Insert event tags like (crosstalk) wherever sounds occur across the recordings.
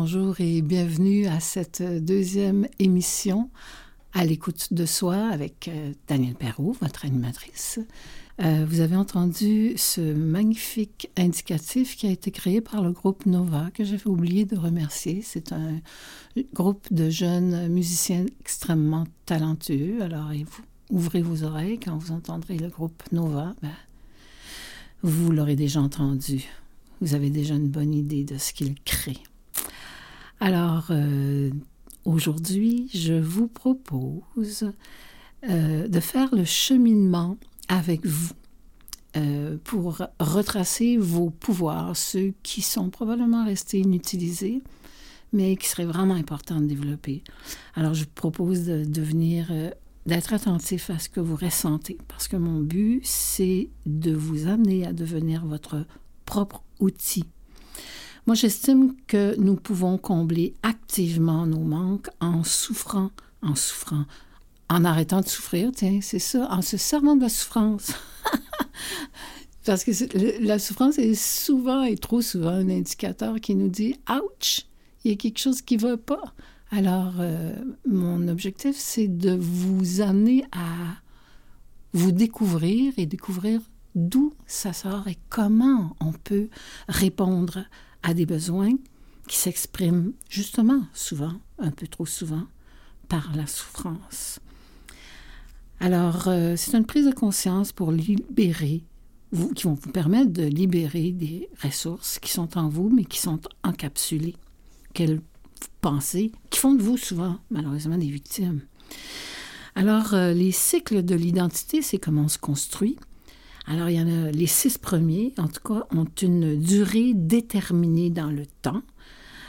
bonjour et bienvenue à cette deuxième émission à l'écoute de soi avec euh, Danielle Perrault, votre animatrice. Euh, vous avez entendu ce magnifique indicatif qui a été créé par le groupe Nova, que j'avais oublié de remercier. C'est un groupe de jeunes musiciens extrêmement talentueux. Alors, ouvrez vos oreilles quand vous entendrez le groupe Nova. Ben, vous l'aurez déjà entendu. Vous avez déjà une bonne idée de ce qu'ils créent. Alors, euh, aujourd'hui, je vous propose euh, de faire le cheminement avec vous euh, pour retracer vos pouvoirs, ceux qui sont probablement restés inutilisés, mais qui seraient vraiment importants de développer. Alors, je vous propose de devenir, d'être attentif à ce que vous ressentez, parce que mon but, c'est de vous amener à devenir votre propre outil moi, j'estime que nous pouvons combler activement nos manques en souffrant, en souffrant, en arrêtant de souffrir, tiens, c'est ça, en se servant de la souffrance. (laughs) Parce que la souffrance est souvent et trop souvent un indicateur qui nous dit Ouch, il y a quelque chose qui ne va pas. Alors, euh, mon objectif, c'est de vous amener à vous découvrir et découvrir d'où ça sort et comment on peut répondre à des besoins qui s'expriment justement souvent, un peu trop souvent, par la souffrance. Alors, euh, c'est une prise de conscience pour libérer, vous, qui vont vous permettre de libérer des ressources qui sont en vous, mais qui sont encapsulées, quelles pensées, qui font de vous souvent, malheureusement, des victimes. Alors, euh, les cycles de l'identité, c'est comment on se construit, alors, il y en a les six premiers, en tout cas, ont une durée déterminée dans le temps.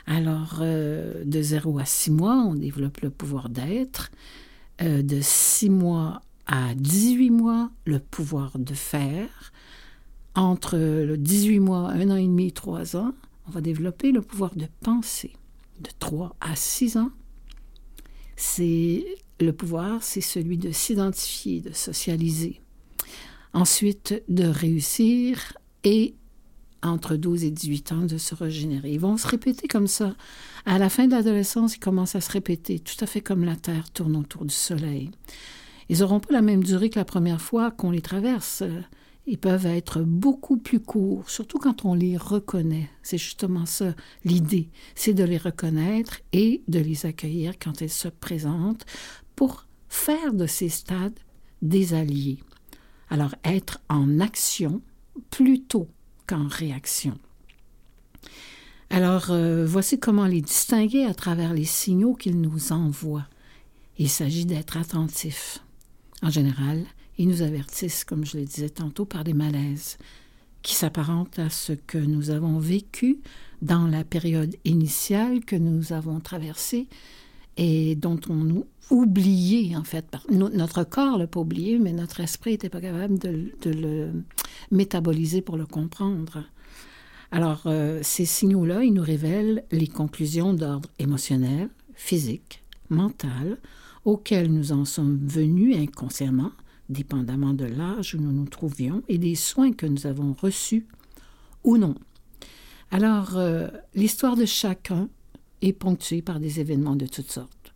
Alors, euh, de 0 à 6 mois, on développe le pouvoir d'être. Euh, de 6 mois à 18 mois, le pouvoir de faire. Entre le 18 mois, 1 an et demi, 3 ans, on va développer le pouvoir de penser. De 3 à 6 ans, c'est le pouvoir, c'est celui de s'identifier, de socialiser ensuite de réussir et entre 12 et 18 ans de se régénérer. Ils vont se répéter comme ça. À la fin de l'adolescence, ils commencent à se répéter, tout à fait comme la Terre tourne autour du Soleil. Ils n'auront pas la même durée que la première fois qu'on les traverse. Ils peuvent être beaucoup plus courts, surtout quand on les reconnaît. C'est justement ça l'idée, c'est de les reconnaître et de les accueillir quand elles se présentent pour faire de ces stades des alliés. Alors être en action plutôt qu'en réaction. Alors euh, voici comment les distinguer à travers les signaux qu'ils nous envoient. Il s'agit d'être attentif. En général, ils nous avertissent, comme je le disais tantôt, par des malaises qui s'apparentent à ce que nous avons vécu dans la période initiale que nous avons traversée et dont on oublié, en fait. Notre corps l'a pas oublié, mais notre esprit n'était pas capable de, le métaboliser pour le comprendre. Alors, euh, ces signaux-là, ils nous révèlent les conclusions d'ordre émotionnel, physique, mental, auxquelles nous en sommes venus inconsciemment, dépendamment de l'âge où nous nous trouvions et des soins que nous avons reçus ou non. Alors, euh, l'histoire de chacun est ponctuée par des événements de toutes sortes.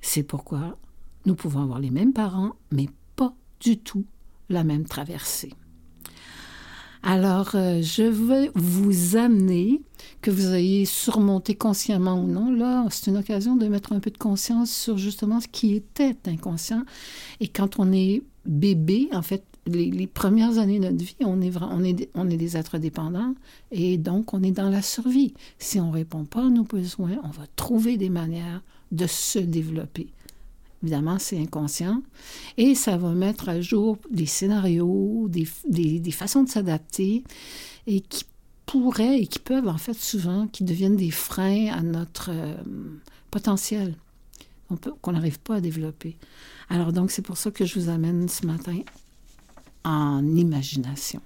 C'est pourquoi nous pouvons avoir les mêmes parents, mais pas du tout la même traversée. Alors, euh, je veux vous amener, que vous ayez surmonté consciemment ou non, là, c'est une occasion de mettre un peu de conscience sur justement ce qui était inconscient. Et quand on est bébé, en fait, les, premières années de notre vie, on est, des êtres dépendants et donc on est dans la survie. Si on ne répond pas à nos besoins, on va trouver des manières de se développer. Évidemment, c'est inconscient. Et ça va mettre à jour des scénarios, des, des, façons de s'adapter et qui pourraient et qui peuvent, en fait, souvent, qui deviennent des freins à notre euh, potentiel qu'on n'arrive pas à développer. Alors, donc, c'est pour ça que je vous amène ce matin en imagination.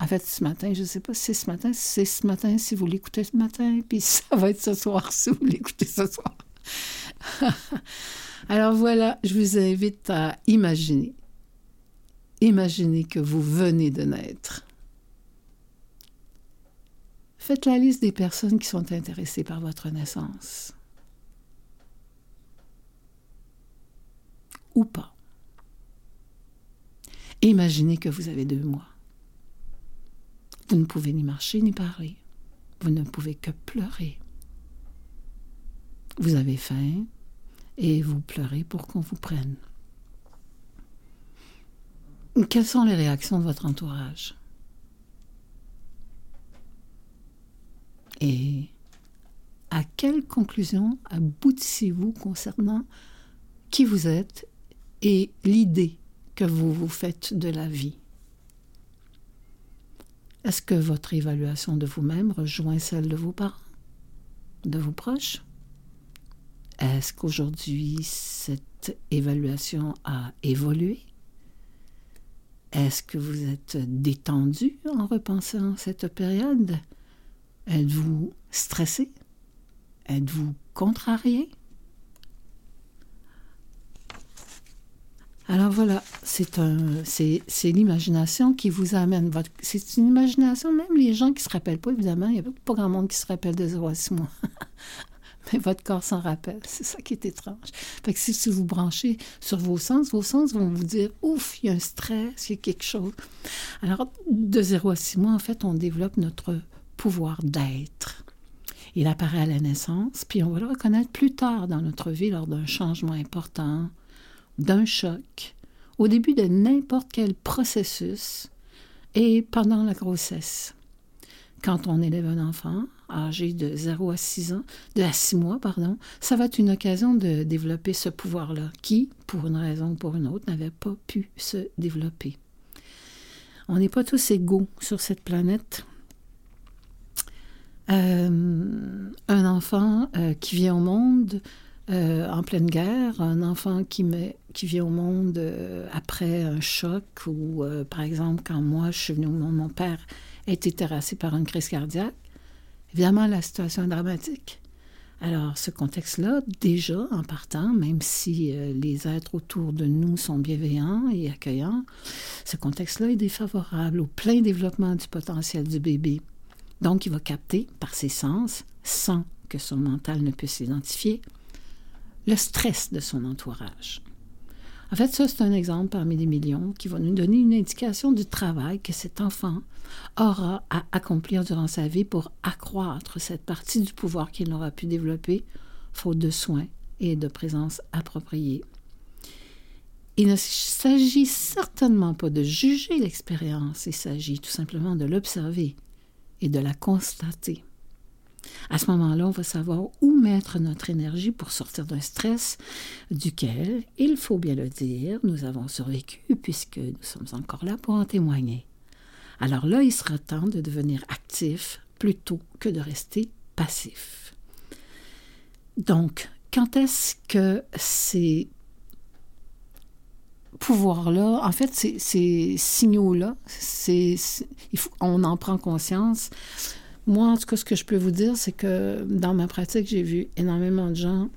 En fait, ce matin, je ne sais pas si c'est ce matin, c'est ce matin si vous l'écoutez ce matin, (laughs) puis ça va être ce soir (laughs) si vous l'écoutez ce soir. (laughs) Alors voilà, je vous invite à imaginer. Imaginez que vous venez de naître. Faites la liste des personnes qui sont intéressées par votre naissance. Ou pas. Imaginez que vous avez deux mois. Vous ne pouvez ni marcher ni parler. Vous ne pouvez que pleurer. Vous avez faim et vous pleurez pour qu'on vous prenne. Quelles sont les réactions de votre entourage? Et à quelle conclusion aboutissez-vous concernant qui vous êtes et l'idée que vous vous faites de la vie. Est-ce que votre évaluation de vous-même rejoint celle de vos parents, de vos proches? Est-ce qu'aujourd'hui cette évaluation a évolué? Est-ce que vous êtes détendu en repensant cette période? Êtes-vous stressé? Êtes-vous contrarié? Alors voilà, c'est un, c'est, l'imagination qui vous amène. C'est une imagination, même les gens qui se rappellent pas, évidemment, il n'y a pas grand monde qui se rappelle de 0 à 6 mois. (laughs) Mais votre corps s'en rappelle. C'est ça qui est étrange. Fait que si, vous branchez sur vos sens, vos sens vont vous dire ouf, il y a un stress, il y a quelque chose. Alors, de 0 à 6 mois, en fait, on développe notre pouvoir d'être. Il apparaît à la naissance, puis on va le reconnaître plus tard dans notre vie lors d'un changement important, d'un choc, au début de n'importe quel processus et pendant la grossesse. Quand on élève un enfant âgé de 0 à 6 ans, de à 6 mois, pardon, ça va être une occasion de développer ce pouvoir-là, qui, pour une raison ou pour une autre, n'avait pas pu se développer. On n'est pas tous égaux sur cette planète. Euh, un enfant euh, qui vient au monde euh, en pleine guerre, un enfant qui, vient au monde après un choc ou, par exemple, quand moi je suis venue au monde, mon père a été terrassé par une crise cardiaque. Évidemment, la situation est dramatique. Alors, ce contexte-là, déjà, en partant, même si les êtres autour de nous sont bienveillants et accueillants, ce contexte-là est défavorable au plein développement du potentiel du bébé. Donc, il va capter par ses sens, sans que son mental ne puisse s'identifier, le stress de son entourage. En fait, ça, c'est un exemple parmi des millions qui va nous donner une indication du travail que cet enfant aura à accomplir durant sa vie pour accroître cette partie du pouvoir qu'il n'aura pu développer, faute de soins et de présence appropriée. Il ne s'agit certainement pas de juger l'expérience, il s'agit tout simplement de l'observer et de la constater. À ce moment-là, on va savoir où mettre notre énergie pour sortir d'un stress duquel, il faut bien le dire, nous avons survécu puisque nous sommes encore là pour en témoigner. Alors là, il sera temps de devenir actif plutôt que de rester passif. Donc, quand est-ce que c'est pouvoir-là, en fait, ces, signaux-là, on en prend conscience. Moi, en tout cas, ce que je peux vous dire, c'est que dans ma pratique, j'ai vu énormément de gens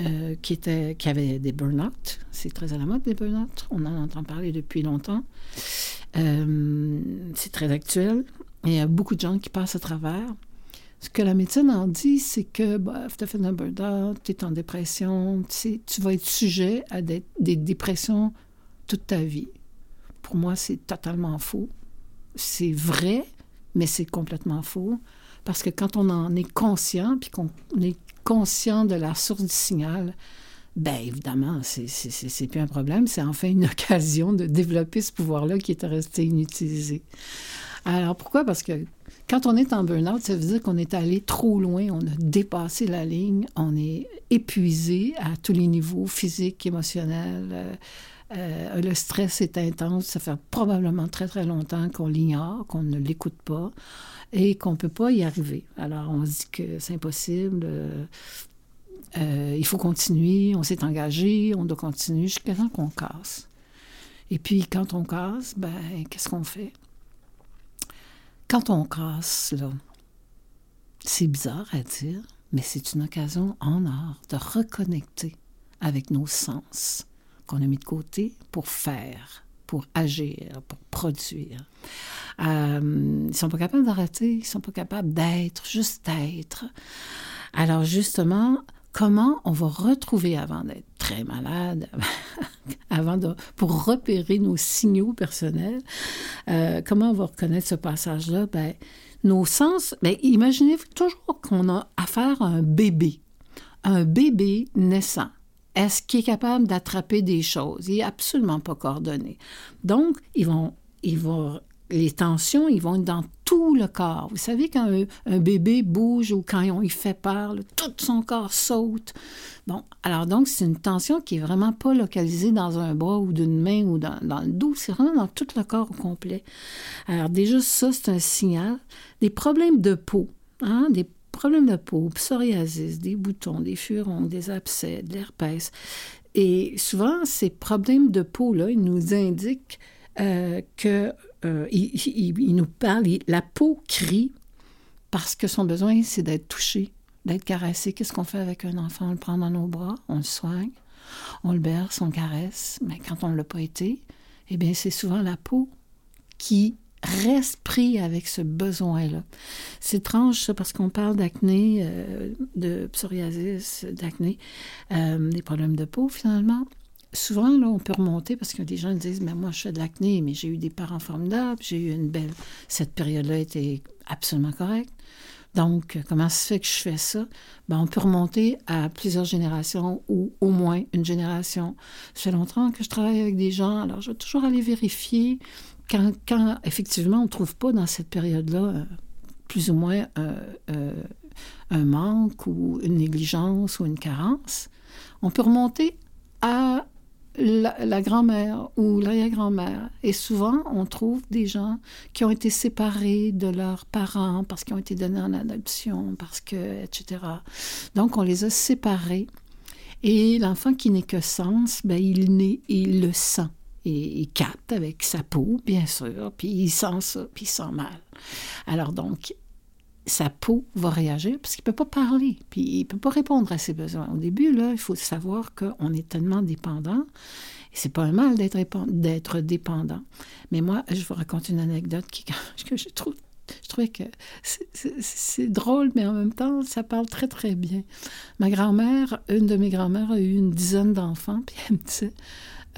euh, qui, étaient, qui avaient des burn-out. C'est très à la mode, des burn-out. On en entend parler depuis longtemps. Euh, c'est très actuel. Et il y a beaucoup de gens qui passent à travers. Ce que la médecine en dit, c'est que bref, tu as fait un burn-out, tu es en dépression, tu, vas être sujet à des dépressions toute ta vie. Pour moi, c'est totalement faux. C'est vrai, mais c'est complètement faux. Parce que quand on en est conscient, puis qu'on est conscient de la source du signal, ben évidemment, c'est plus un problème, c'est enfin une (laughs) occasion de développer ce pouvoir-là qui est resté inutilisé. Alors pourquoi? Parce que quand on est en burn-out, ça veut dire qu'on est allé trop loin, on a dépassé la ligne, on est épuisé à tous les niveaux, physiques, émotionnels, euh, euh, le stress est intense. Ça fait probablement très, très longtemps qu'on l'ignore, qu'on ne l'écoute pas et qu'on ne peut pas y arriver. Alors, on se dit que c'est impossible. Euh, euh, il faut continuer. On s'est engagé. On doit continuer jusqu'à temps qu'on casse. Et puis, quand on casse, ben, qu'est-ce qu'on fait? Quand on casse, là, c'est bizarre à dire, mais c'est une occasion en or de reconnecter avec nos sens qu'on a mis de côté pour faire pour agir, pour produire. Euh, ils sont pas capables d'arrêter, ils sont pas capables d'être, juste d'être. Alors justement, comment on va retrouver avant d'être très malade, (laughs) avant de, pour repérer nos signaux personnels, euh, comment on va reconnaître ce passage-là? Ben, nos sens, ben, imaginez-vous toujours qu'on a affaire à un bébé, un bébé naissant. Est-ce qu'il est capable d'attraper des choses? Il n'est absolument pas coordonné. Donc, ils vont, ils vont les tensions, ils vont être dans tout le corps. Vous savez, quand un, bébé bouge ou quand il fait peur, tout son corps saute. Bon, alors donc, c'est une tension qui est vraiment pas localisée dans un bras ou d'une main ou dans, le dos, c'est vraiment dans tout le corps au complet. Alors déjà, ça, c'est un signal. Des problèmes de peau, hein, problèmes de peau, psoriasis, des boutons, des furons, des abcès, de l'herpès. Et souvent, ces problèmes de peau-là, ils nous indiquent euh, que euh, il, nous parle, la peau crie parce que son besoin, c'est d'être touché, d'être caressé. Qu'est-ce qu'on fait avec un enfant? On le prend dans nos bras, on le soigne, on le berce, on le caresse. Mais quand on ne l'a pas été, eh bien, c'est souvent la peau qui reste pris avec ce besoin-là. C'est étrange, ça, parce qu'on parle d'acné, euh, de psoriasis, d'acné, euh, des problèmes de peau, finalement souvent, là, on peut remonter parce que des gens disent Mais moi, je fais de l'acné, mais j'ai eu des parents formidables, j'ai eu une belle. Cette période-là était absolument correcte. Donc, comment se fait que je fais ça? Ben, on peut remonter à plusieurs générations ou au moins une génération. Ça fait longtemps que je travaille avec des gens, alors je vais toujours aller vérifier quand, effectivement on ne trouve pas dans cette période-là euh, plus ou moins euh, euh, un manque ou une négligence ou une carence. On peut remonter à la, grand-mère ou l'arrière-grand-mère. Et souvent, on trouve des gens qui ont été séparés de leurs parents parce qu'ils ont été donnés en adoption, parce que, etc. Donc, on les a séparés. Et l'enfant qui n'est que sens, ben, il naît, il le sent. Et il capte avec sa peau, bien sûr, puis il sent ça, puis il sent mal. Alors donc, sa peau va réagir parce qu'il ne peut pas parler, puis il ne peut pas répondre à ses besoins. Au début, là, il faut savoir qu'on est tellement dépendant, et c'est pas un mal d'être dépendant. Mais moi, je vous raconte une anecdote qui, (laughs) que je trouve je trouvais que c'est drôle, mais en même temps, ça parle très, très bien. Ma grand-mère, une de mes grand-mères a eu une dizaine d'enfants, puis elle me disait,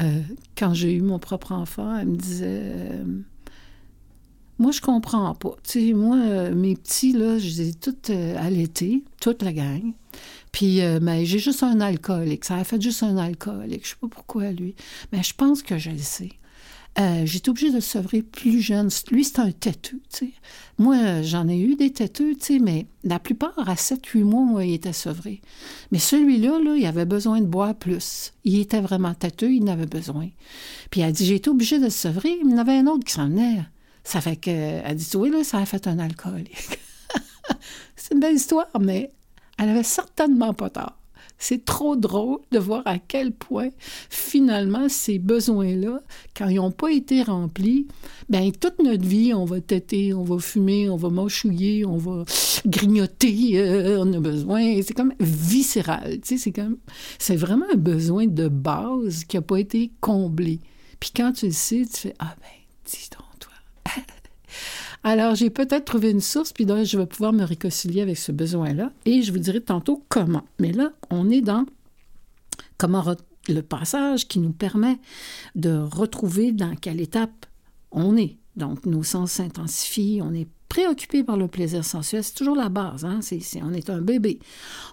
euh, quand j'ai eu mon propre enfant, elle me disait, euh, moi, je comprends pas. Tu sais, moi, euh, mes petits, là, je les ai euh, allaités, toute la gang. Puis, mais j'ai juste un alcoolique. Ça a fait juste un alcoolique. Je sais pas pourquoi, lui. Mais je pense que je le sais. J'étais obligée de sevrer plus jeune. Lui, c'est un têteux, tu. Moi, j'en ai eu des têteux, tu sais, mais la plupart, à 7-8 mois, moi, il était sevré. Mais celui-là, là, il avait besoin de boire plus. Il était vraiment têteux, il en avait besoin. Puis elle dit, j'ai été obligée de le sevrer. Il y en avait un autre qui s'en venait. Ça fait que, elle dit, oui, là, ça a fait un alcoolique. (laughs) c'est une belle histoire, mais elle avait certainement pas tort. C'est trop drôle de voir à quel point, finalement, ces besoins-là, quand ils n'ont pas été remplis, bien, toute notre vie, on va têter, on va fumer, on va mâchouiller, on va grignoter, euh, on a besoin. C'est comme viscéral, tu sais, c'est comme... C'est vraiment un besoin de base qui n'a pas été comblé. Puis quand tu le sais, tu fais, ah ben, dis donc Alors, j'ai peut-être trouvé une source, puis je vais pouvoir me réconcilier avec ce besoin-là, et je vous dirai tantôt comment. Mais là, on est dans comment le passage qui nous permet de retrouver dans quelle étape on est. Donc, nos sens s'intensifient, on est préoccupé par le plaisir sensuel, c'est toujours la base. Hein? on est un bébé.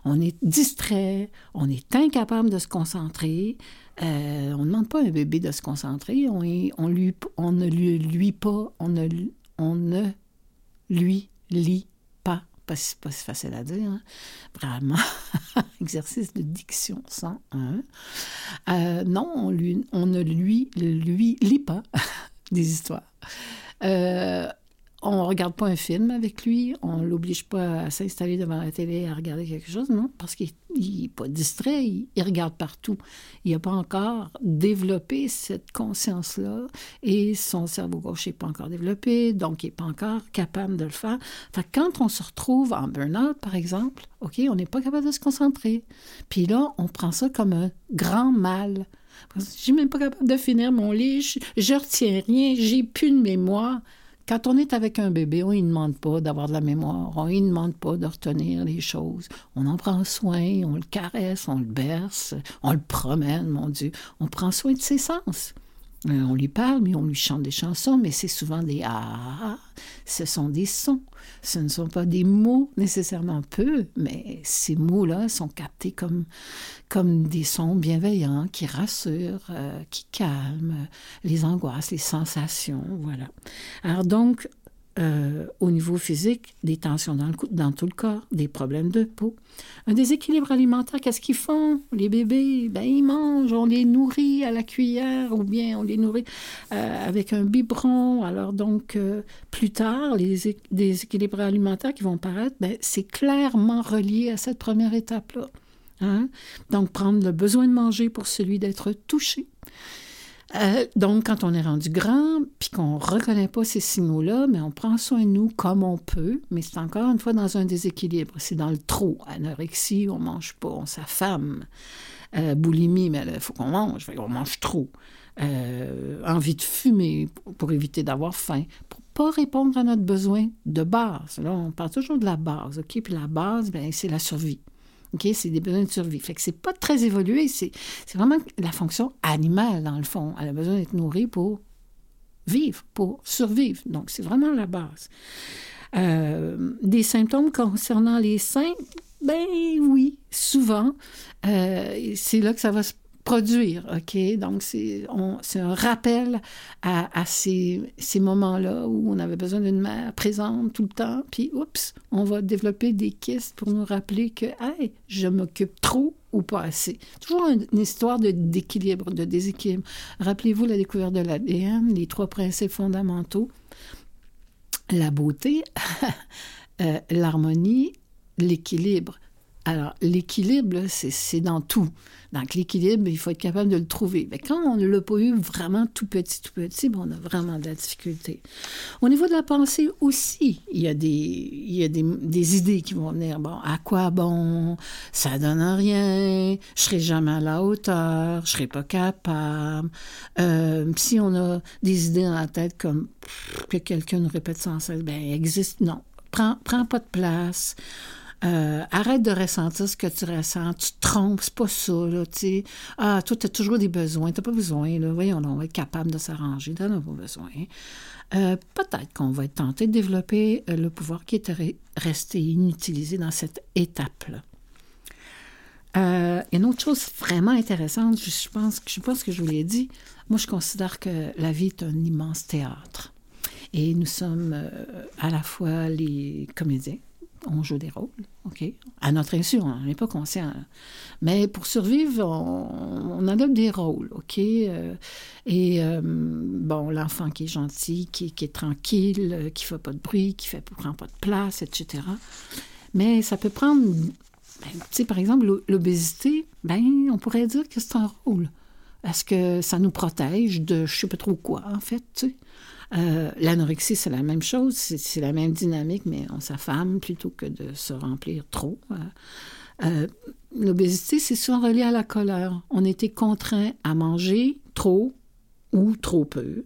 On est distrait, on est incapable de se concentrer. Euh, on ne demande pas à un bébé de se concentrer, on, on, lui, on ne lui, lui pas, on ne, on ne lui lit pas. Pas, pas si facile à dire, hein. vraiment. (laughs) Exercice de diction 101. Euh, non, on, ne lui, lui lit pas (laughs) des histoires. Euh, on regarde pas un film avec lui, on l'oblige pas à s'installer devant la télé à regarder quelque chose, non, parce qu'il n'est pas distrait, il, regarde partout. Il n'a pas encore développé cette conscience-là et son cerveau gauche n'est pas encore développé, donc il n'est pas encore capable de le faire. Quand on se retrouve en burn-out, par exemple, OK, on n'est pas capable de se concentrer. Puis là, on prend ça comme un grand mal. Je suis même pas capable de finir mon lit, je, je retiens rien, j'ai plus de mémoire. Quand on est avec un bébé, on ne demande pas d'avoir de la mémoire, on ne demande pas de retenir les choses. On en prend soin, on le caresse, on le berce, on le promène, mon Dieu. On prend soin de ses sens. Euh, on lui parle, mais on lui chante des chansons, mais c'est souvent des ah, ce sont des sons. Ce ne sont pas des mots nécessairement peu, mais ces mots-là sont captés comme, comme des sons bienveillants qui rassurent, euh, qui calment les angoisses, les sensations, voilà. Alors donc, euh, au niveau physique, des tensions dans, le, dans tout le corps, des problèmes de peau. Un déséquilibre alimentaire, qu'est-ce qu'ils font? Les bébés, ben, ils mangent, on les nourrit à la cuillère ou bien on les nourrit euh, avec un biberon. Alors donc, euh, plus tard, les déséquilibres alimentaires qui vont paraître, ben, c'est clairement relié à cette première étape-là. Hein? Donc, prendre le besoin de manger pour celui d'être touché. Euh, donc, quand on est rendu grand, puis qu'on ne reconnaît pas ces signaux-là, mais on prend soin de nous comme on peut, mais c'est encore une fois dans un déséquilibre. C'est dans le trop. Anorexie, on mange pas, on s'affame. Euh, boulimie, mais il faut qu'on mange, on mange trop. Euh, envie de fumer pour éviter d'avoir faim, pour pas répondre à notre besoin de base. Là, on parle toujours de la base, OK? Puis la base, ben, c'est la survie. OK? C'est des besoins de survie. Fait que c'est pas très évolué. C'est, vraiment la fonction animale, dans le fond. Elle a besoin d'être nourrie pour vivre, pour survivre. Donc, c'est vraiment la base. Euh, des symptômes concernant les seins, ben oui, souvent. Euh, c'est là que ça va se produire, OK? Donc, c'est un rappel à, ces, ces moments-là où on avait besoin d'une mère présente tout le temps, puis, oups, on va développer des kystes pour nous rappeler que, hey, je m'occupe trop ou pas assez. Toujours une histoire d'équilibre, de, déséquilibre. Rappelez-vous la découverte de l'ADN, les trois principes fondamentaux. La beauté, (laughs) euh, l'harmonie, l'équilibre. Alors, l'équilibre, c'est dans tout. Donc, l'équilibre, il faut être capable de le trouver. Mais quand on ne l'a pas eu vraiment tout petit, tout petit, on a vraiment de la difficulté. Au niveau de la pensée aussi, il y a des, il y a des, des idées qui vont venir. Bon, à quoi bon? Ça donne rien. Je serai jamais à la hauteur. Je serai pas capable. Euh, si on a des idées dans la tête comme que quelqu'un nous répète sans cesse, ben, existe, non. Prends pas de place. Euh, arrête de ressentir ce que tu ressens. Tu te trompes, c'est pas ça, là, tu sais. Ah, toi, tu as toujours des besoins. Tu pas besoin, là. Voyons, on va être capable de s'arranger. Tu n'as pas besoin. Euh, peut-être qu'on va être tenté de développer euh, le pouvoir qui est resté inutilisé dans cette étape-là. une autre chose vraiment intéressante, je pense, je pense que je vous l'ai dit, moi je considère que la vie est un immense théâtre. Et nous sommes à la fois les comédiens, on joue des rôles, OK? À notre insu, on n'est pas conscient. Mais pour survivre, on, adopte des rôles, OK? Euh, et euh, bon, l'enfant qui est gentil, qui, est tranquille, euh, qui ne fait pas de bruit, qui ne prend pas de place, etc. Mais ça peut prendre, ben, tu sais, par exemple, l'obésité, ben, on pourrait dire que c'est un rôle. Est-ce que ça nous protège de je ne sais pas trop quoi, en fait, tu sais? Euh, l'anorexie, c'est la même chose, c'est la même dynamique, mais on s'affame plutôt que de se remplir trop. Euh, euh, l'obésité, c'est souvent relié à la colère. On était contraint à manger trop ou trop peu,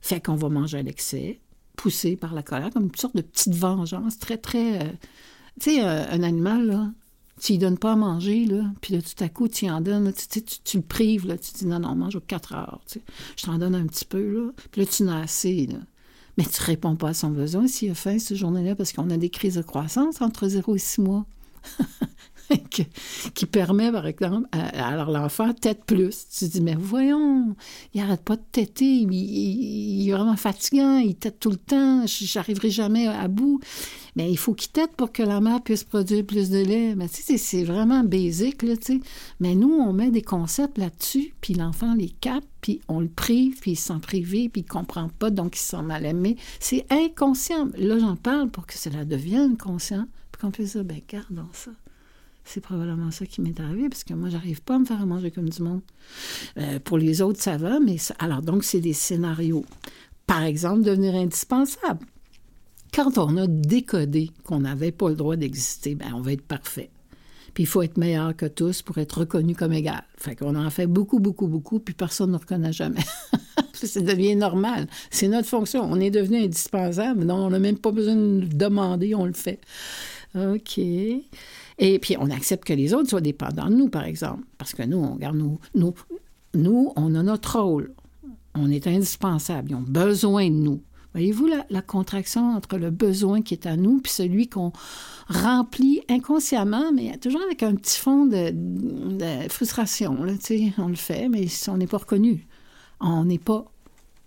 fait qu'on va manger à l'excès, poussé par la colère, comme une sorte de petite vengeance très, très... tu sais, un animal, là, tu lui donnes pas à manger, là, puis là, tout à coup, tu en donnes, tu, tu, le prives, là, tu dis non, non, mange aux 4 heures, tu je t'en donne un petit peu, là, puis là, tu n'as assez, là. Mais tu réponds pas à son besoin s'il a faim ce journée-là, parce qu'on a des crises de croissance entre 0 et 6 mois. (laughs) qui permet, par exemple, alors l'enfant tête plus. Tu dis, mais voyons, il arrête pas de têter, il, est vraiment fatigant, il tête tout le temps, j'arriverai jamais à bout. Mais il faut qu'il tête pour que la mère puisse produire plus de lait. Mais tu sais, c'est vraiment basique, là. Mais nous, on met des concepts là-dessus, puis l'enfant les capte, puis on le prive, puis il se sent privé, puis il comprend pas, donc il se sent mal aimé. C'est inconscient. Là, j'en parle pour que cela devienne conscient, puis qu'on puisse dire, ben, gardons ça. C'est probablement ça qui m'est arrivé, parce que moi, j'arrive pas à me faire manger comme du monde. Euh, pour les autres, ça va, mais alors, donc, c'est des scénarios. Par exemple, devenir indispensable. Quand on a décodé qu'on n'avait pas le droit d'exister, ben, on va être parfait. Puis il faut être meilleur que tous pour être reconnu comme égal. Fait qu'on en fait beaucoup, beaucoup, beaucoup, puis personne ne reconnaît jamais. (laughs) ça devient normal. C'est notre fonction. On est devenu indispensable. Non, on n'a même pas besoin de demander, on le fait. OK. Et puis, on accepte que les autres soient dépendants de nous, par exemple. Parce que nous, on garde nous, nous, nous, on a notre rôle. On est indispensable. Ils ont besoin de nous. Voyez-vous la, contraction entre le besoin qui est à nous puis celui qu'on remplit inconsciemment, mais toujours avec un petit fond de, frustration. Là, on le fait, mais on n'est pas reconnu. On n'est pas.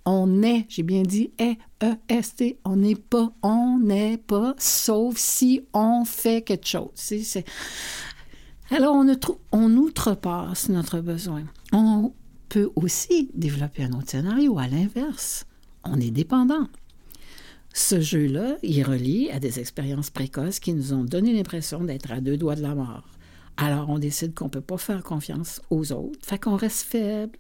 On est, j'ai bien dit E-E-S-T, on n'est pas, on n'est pas, sauf si on fait quelque chose. C'est, Alors, on, on outrepasse notre besoin. On peut aussi développer un autre scénario à l'inverse on est dépendant. Ce jeu-là, il relie à des expériences précoces qui nous ont donné l'impression d'être à deux doigts de la mort. Alors on décide qu'on ne peut pas faire confiance aux autres, fait qu'on reste faible,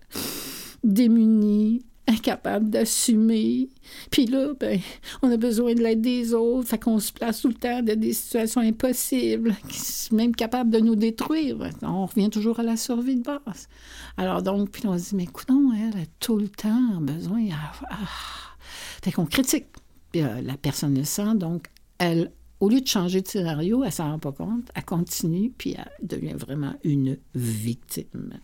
démuni, incapable d'assumer. Puis là, ben, on a besoin de l'aide des autres, fait qu'on se place tout le temps dans des situations impossibles, même capables de nous détruire. On revient toujours à la survie de base. Alors donc, puis on se dit, mais écoute, elle a tout le temps besoin... Ah, fait qu'on critique. Euh, la personne le sent, donc elle, au lieu de changer de scénario, elle s'en rend pas compte, elle continue, puis elle devient vraiment une victime.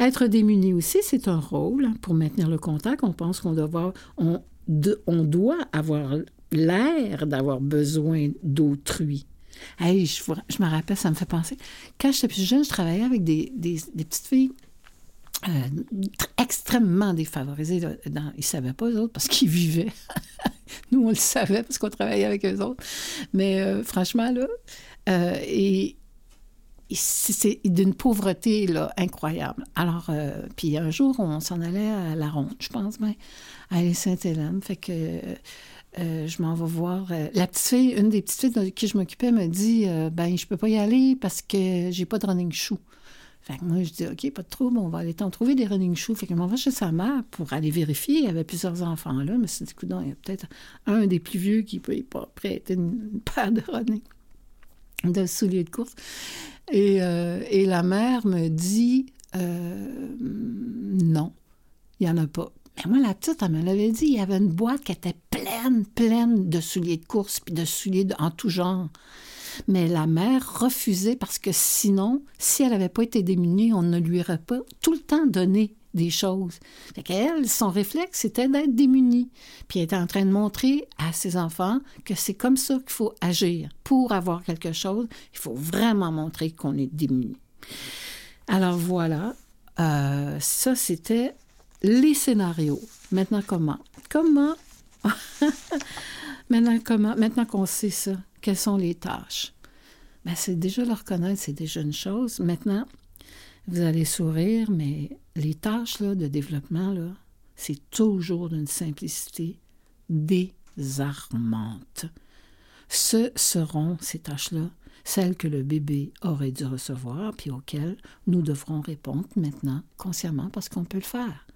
Être démuni aussi, c'est un rôle pour maintenir le contact. On pense qu'on doit avoir l'air d'avoir besoin d'autrui. Hey, je, je, me rappelle, ça me fait penser. Quand j'étais plus jeune, je travaillais avec des, petites filles euh, extrêmement défavorisées. Ils ne savaient pas, eux autres, parce qu'ils vivaient. (laughs) Nous, on le savait parce qu'on travaillait avec eux autres. Mais euh, franchement, là, euh, et c'est d'une pauvreté là, incroyable. Alors, euh, puis un jour, on s'en allait à la ronde, je pense, ben, à Sainte-Hélène. Fait que euh, je m'en vais voir. Euh, la petite fille, une des petites filles de qui je m'occupais, me dit Ben, je peux pas y aller parce que j'ai pas de running shoe. Fait que moi, je dis OK, pas de trouble, on va aller t'en trouver des running shoes. Fait que je m'en vais chez sa mère pour aller vérifier. Il y avait plusieurs enfants là, mais c'est du coup, il y a peut-être un des plus vieux qui peut pas prêter une paire de running de souliers de course. Et, euh, la mère me dit euh, non, il n'y en a pas. Mais moi, la petite, elle me l'avait dit, il y avait une boîte qui était pleine, pleine de souliers de course, puis de souliers en tout genre. Mais la mère refusait parce que sinon, si elle n'avait pas été démunie, on ne lui aurait pas tout le temps donné des choses. Fait qu'elle, son réflexe, c'était d'être démunie. Puis elle était en train de montrer à ses enfants que c'est comme ça qu'il faut agir. Pour avoir quelque chose, il faut vraiment montrer qu'on est démuni. Alors voilà, euh, ça c'était les scénarios. Maintenant comment? Comment? (laughs) Maintenant comment? Maintenant qu'on sait ça, quelles sont les tâches? Ben, c'est déjà le reconnaître, c'est déjà une chose. Maintenant, vous allez sourire, mais les tâches de développement, c'est toujours d'une simplicité désarmante. Ce seront ces tâches-là, celles que le bébé aurait dû recevoir, puis auxquelles nous devrons répondre maintenant consciemment parce qu'on peut le faire.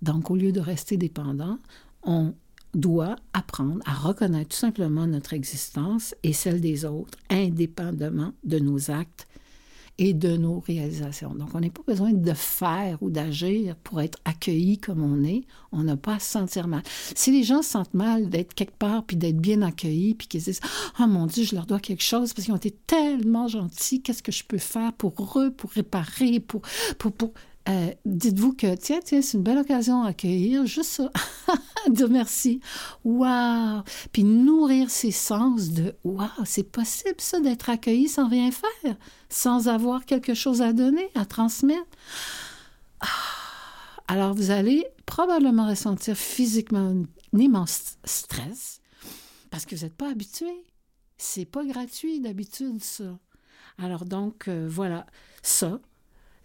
Donc, au lieu de rester dépendant, on doit apprendre à reconnaître tout simplement notre existence et celle des autres, indépendamment de nos actes et de nos réalisations. Donc, on n'a pas besoin de faire ou d'agir pour être accueilli comme on est. On n'a pas à se sentir mal. Si les gens se sentent mal d'être quelque part puis d'être bien accueillis puis qu'ils disent « Oh mon Dieu, je leur dois quelque chose parce qu'ils ont été tellement gentils, qu'est-ce que je peux faire pour eux, pour réparer, pour, pour... Euh, dites-vous que, tiens, tiens, c'est une belle occasion d'accueillir, juste ça, (laughs) dire merci. Waouh! Puis nourrir ses sens de waouh, c'est possible ça d'être accueilli sans rien faire, sans avoir quelque chose à donner, à transmettre. Ah! Alors vous allez probablement ressentir physiquement un immense stress parce que vous n'êtes pas habitué. C'est pas gratuit d'habitude, ça. Alors donc, euh, voilà, ça.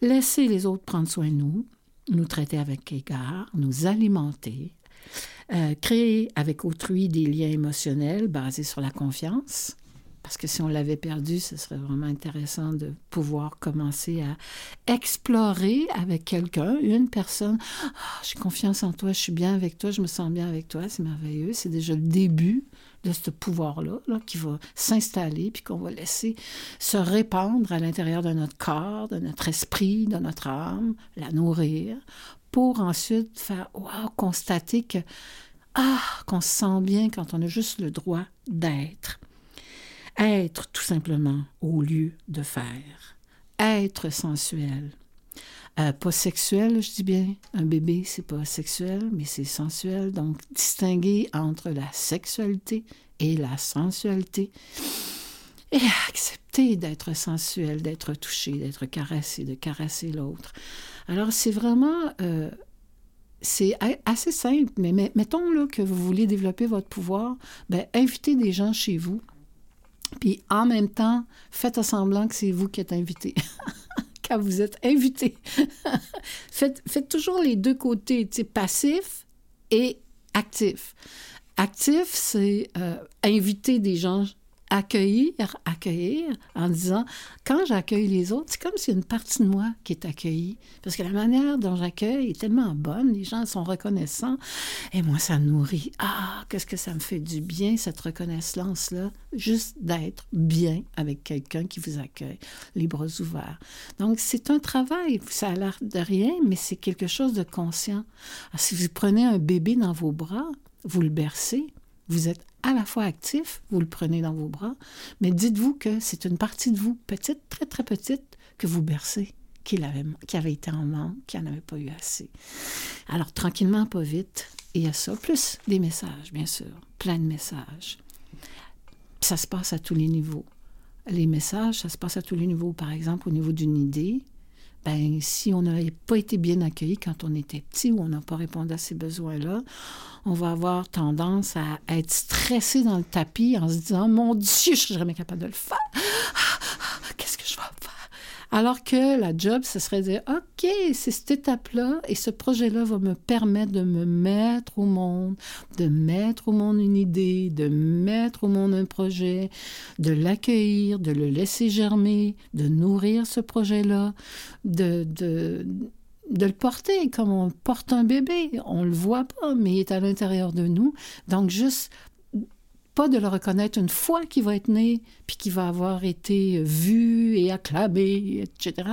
Laissez les autres prendre soin de nous, nous traiter avec égard, nous alimenter, euh, créer avec autrui des liens émotionnels basés sur la confiance, parce que si on l'avait perdu, ce serait vraiment intéressant de pouvoir commencer à explorer avec quelqu'un, une personne. Ah, j'ai confiance en toi, je suis bien avec toi, je me sens bien avec toi, c'est merveilleux. C'est déjà le début de ce pouvoir-là là, qui va s'installer, puis qu'on va laisser se répandre à l'intérieur de notre corps, de notre esprit, de notre âme, la nourrir, pour ensuite faire, constater ah, qu'on se sent bien quand on a juste le droit d'être. Être tout simplement au lieu de faire. Être sensuel. Euh, pas sexuel, je dis bien. Un bébé, c'est pas sexuel, mais c'est sensuel. Donc, distinguer entre la sexualité et la sensualité. Et accepter d'être sensuel, d'être touché, d'être caressé, de caresser l'autre. Alors, c'est vraiment. Euh, c'est assez simple, mais mettons là, que vous voulez développer votre pouvoir, ben, invitez des gens chez vous puis en même temps, faites semblant que c'est vous qui êtes invité. (laughs) Quand vous êtes invité. (laughs) faites, toujours les deux côtés, passif et actif. Actif, c'est euh, inviter des gens accueillir, accueillir en disant, quand j'accueille les autres, c'est comme si une partie de moi qui est accueillie. Parce que la manière dont j'accueille est tellement bonne, les gens sont reconnaissants, et moi, ça nourrit. Ah, qu'est-ce que ça me fait du bien, cette reconnaissance-là, juste d'être bien avec quelqu'un qui vous accueille, les bras ouverts. Donc, c'est un travail, ça a l'air de rien, mais c'est quelque chose de conscient. Alors, si vous prenez un bébé dans vos bras, vous le bercez, vous êtes à la fois actif, vous le prenez dans vos bras, mais dites-vous que c'est une partie de vous, petite, très très petite, que vous bercez, qui avait, avait été en manque, qui n'en avait pas eu assez. Alors tranquillement, pas vite, il y a ça, plus des messages, bien sûr, plein de messages. Ça se passe à tous les niveaux. Les messages, ça se passe à tous les niveaux. Par exemple, au niveau d'une idée, ben, si on n'avait pas été bien accueilli quand on était petit ou on n'a pas répondu à ces besoins-là, on va avoir tendance à être stressé dans le tapis en se disant Mon Dieu, je ne serai jamais capable de le faire. Qu'est-ce que je vais? Alors que la job, ce serait de dire OK, c'est cette étape-là et ce projet-là va me permettre de me mettre au monde, de mettre au monde une idée, de mettre au monde un projet, de l'accueillir, de le laisser germer, de nourrir ce projet-là, de, de de le porter comme on porte un bébé. On le voit pas, mais il est à l'intérieur de nous. Donc, juste de le reconnaître une fois qu'il va être né, puis qu'il va avoir été vu et acclamé, etc.,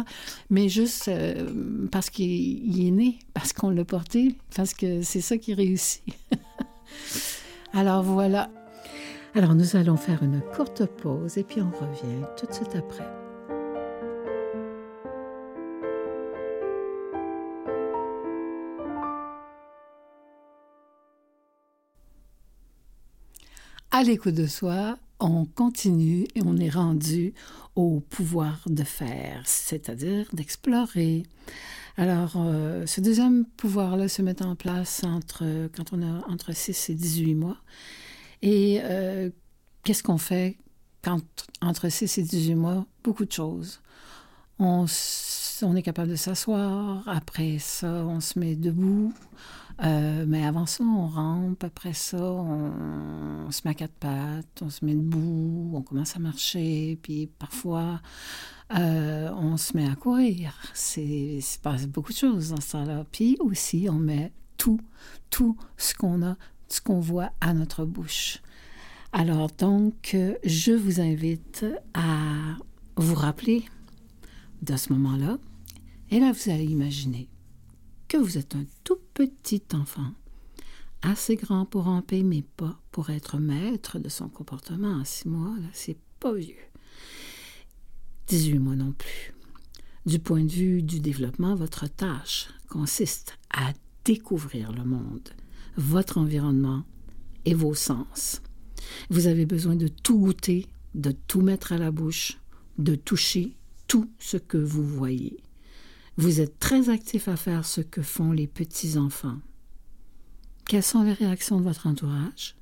mais juste euh, parce qu'il est né, parce qu'on l'a porté, parce que c'est ça qui réussit. (laughs) Alors voilà. Alors nous allons faire une courte pause et puis on revient tout de suite après. À l'écoute de soi, on continue et on est rendu au pouvoir de faire, c'est-à-dire d'explorer. Alors, euh, ce deuxième pouvoir-là se met en place entre, quand on a entre 6 et 18 mois. Et euh, qu'est-ce qu'on fait quand, entre 6 et 18 mois? Beaucoup de choses. On, on est capable de s'asseoir, après ça, on se met debout. Euh, mais avant ça, on rampe. Après ça, on, se met à quatre pattes, on se met debout, on commence à marcher. Puis parfois, euh, on se met à courir. C'est, se passe beaucoup de choses dans ça là Puis aussi, on met tout, tout ce qu'on a, ce qu'on voit à notre bouche. Alors donc, je vous invite à vous rappeler de ce moment-là. Et là, vous allez imaginer que vous êtes un tout petit enfant, assez grand pour ramper, mais pas pour être maître de son comportement. À six mois, là, c'est pas vieux. 18 mois non plus. Du point de vue du développement, votre tâche consiste à découvrir le monde, votre environnement et vos sens. Vous avez besoin de tout goûter, de tout mettre à la bouche, de toucher tout ce que vous voyez. Vous êtes très actif à faire ce que font les petits-enfants. Quelles sont les réactions de votre entourage?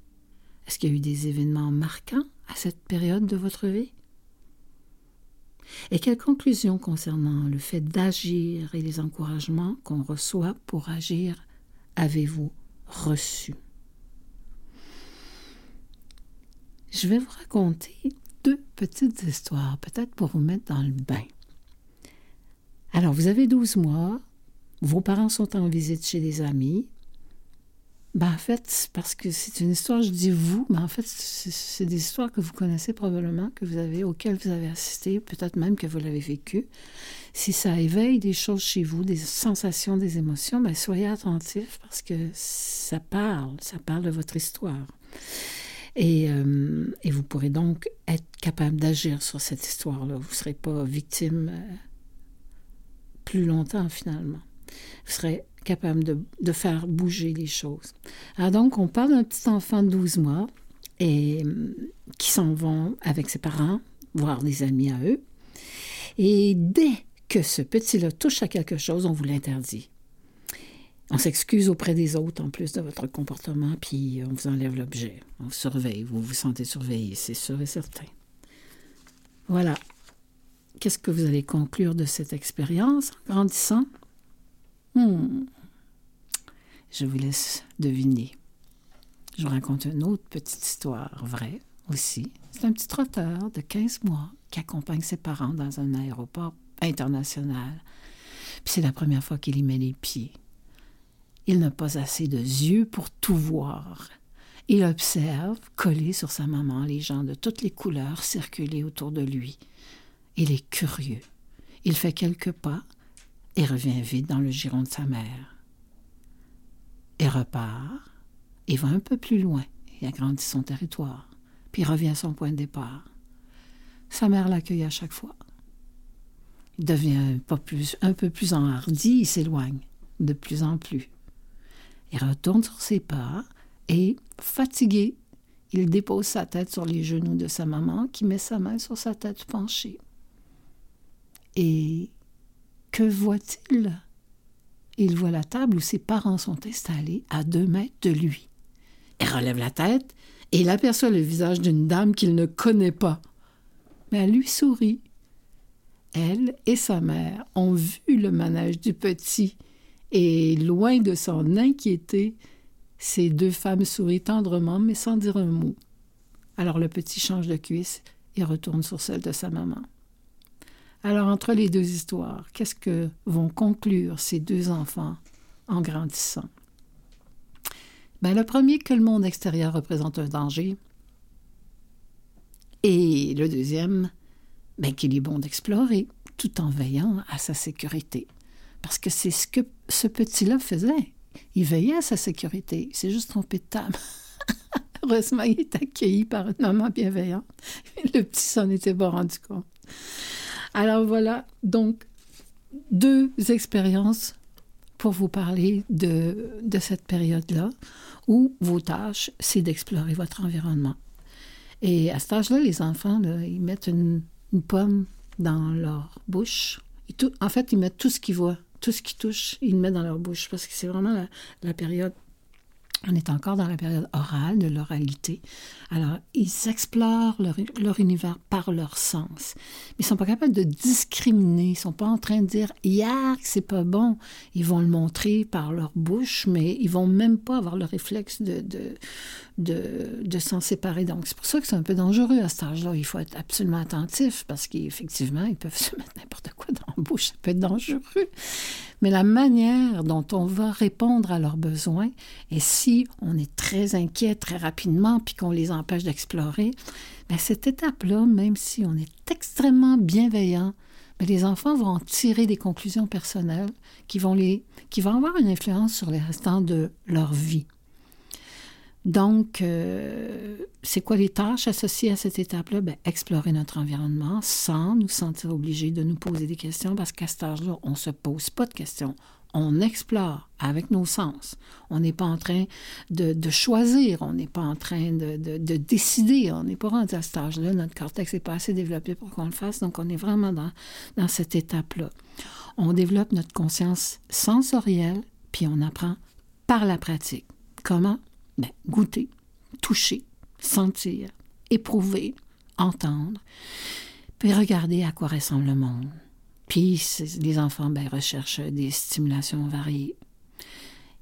Est-ce qu'il y a eu des événements marquants à cette période de votre vie? Et quelles conclusions concernant le fait d'agir et les encouragements qu'on reçoit pour agir avez-vous reçus? Je vais vous raconter deux petites histoires, peut-être pour vous mettre dans le bain. Alors, vous avez 12 mois, vos parents sont en visite chez des amis, ben, en fait, parce que c'est une histoire, je dis vous, mais en fait, c'est des histoires que vous connaissez probablement, que vous avez, auxquelles vous avez assisté, peut-être même que vous l'avez vécu. Si ça éveille des choses chez vous, des sensations, des émotions, ben, soyez attentifs parce que ça parle, ça parle de votre histoire. Et, euh, et vous pourrez donc être capable d'agir sur cette histoire-là. Vous ne serez pas victime euh, plus longtemps, finalement. Vous serez capable de, faire bouger les choses. Alors donc, on parle d'un petit enfant de 12 mois et euh, qui s'en vont avec ses parents voir des amis à eux. Et dès que ce petit-là touche à quelque chose, on vous l'interdit. On s'excuse auprès des autres en plus de votre comportement, puis on vous enlève l'objet. On vous surveille, vous vous sentez surveillé, c'est sûr et certain. Voilà. Qu'est-ce que vous allez conclure de cette expérience en grandissant? Hmm. Je vous laisse deviner. Je vous raconte une autre petite histoire vraie aussi. C'est un petit trotteur de 15 mois qui accompagne ses parents dans un aéroport international. Puis c'est la première fois qu'il y met les pieds. Il n'a pas assez de yeux pour tout voir. Il observe, collé sur sa maman, les gens de toutes les couleurs circuler autour de lui. Il est curieux. Il fait quelques pas et revient vite dans le giron de sa mère et repart, et va un peu plus loin, et agrandit son territoire, puis revient à son point de départ. Sa mère l'accueille à chaque fois. Il devient pas plus, un peu plus enhardi, il s'éloigne de plus en plus. Il retourne sur ses pas et, fatigué, il dépose sa tête sur les genoux de sa maman qui met sa main sur sa tête penchée. Et que voit-il? Il voit la table où ses parents sont installés à deux mètres de lui. Il relève la tête et il aperçoit le visage d'une dame qu'il ne connaît pas. Mais elle lui sourit. Elle et sa mère ont vu le manège du petit et, loin de s'en inquiéter, ces deux femmes sourient tendrement mais sans dire un mot. Alors le petit change de cuisse et retourne sur celle de sa maman. Alors, entre les deux histoires, qu'est-ce que vont conclure ces deux enfants en grandissant? Ben, le premier, que le monde extérieur représente un danger. Et le deuxième, ben, qu'il est bon d'explorer tout en veillant à sa sécurité. Parce que c'est ce que ce petit-là faisait. Il veillait à sa sécurité. Il s'est juste trompé de table. (laughs) Heureusement, il est accueilli par une maman bienveillante. (laughs) Le petit s'en était pas rendu compte. Alors voilà, donc deux expériences pour vous parler de, de cette période-là où vos tâches, c'est d'explorer votre environnement. Et à cet âge-là, les enfants, ils mettent une, pomme dans leur bouche. en fait, ils mettent tout ce qu'ils voient, tout ce qu'ils touchent, ils le mettent dans leur bouche parce que c'est vraiment la, période on est encore dans la période orale, de l'oralité. Alors, ils explorent leur, univers par leur sens. Mais ils ne sont pas capables de discriminer. Ils ne sont pas en train de dire « Yark, c'est pas bon ». Ils vont le montrer par leur bouche, mais ils vont même pas avoir le réflexe de, de, s'en séparer. Donc, c'est pour ça que c'est un peu dangereux à cet âge-là. Il faut être absolument attentif parce qu'effectivement, ils peuvent (laughs) se mettre n'importe quoi dans la bouche. Ça peut être dangereux mais la manière dont on va répondre à leurs besoins, et si on est très inquiet très rapidement, puis qu'on les empêche d'explorer, bien, cette étape-là, même si on est extrêmement bienveillant, mais les enfants vont en tirer des conclusions personnelles qui vont, les, qui vont avoir une influence sur les restants de leur vie. Donc, euh, c'est quoi les tâches associées à cette étape-là? Ben, explorer notre environnement sans nous sentir obligés de nous poser des questions parce qu'à cet âge-là, on ne se pose pas de questions. On explore avec nos sens. On n'est pas en train de, choisir, on n'est pas en train de, décider. On n'est pas rendu à cet âge-là. Notre cortex n'est pas assez développé pour qu'on le fasse. Donc, on est vraiment dans, dans cette étape-là. On développe notre conscience sensorielle, puis on apprend par la pratique. Comment? Ben, goûter, toucher, sentir, éprouver, entendre, puis regarder à quoi ressemble le monde. Puis les enfants ben, recherchent des stimulations variées.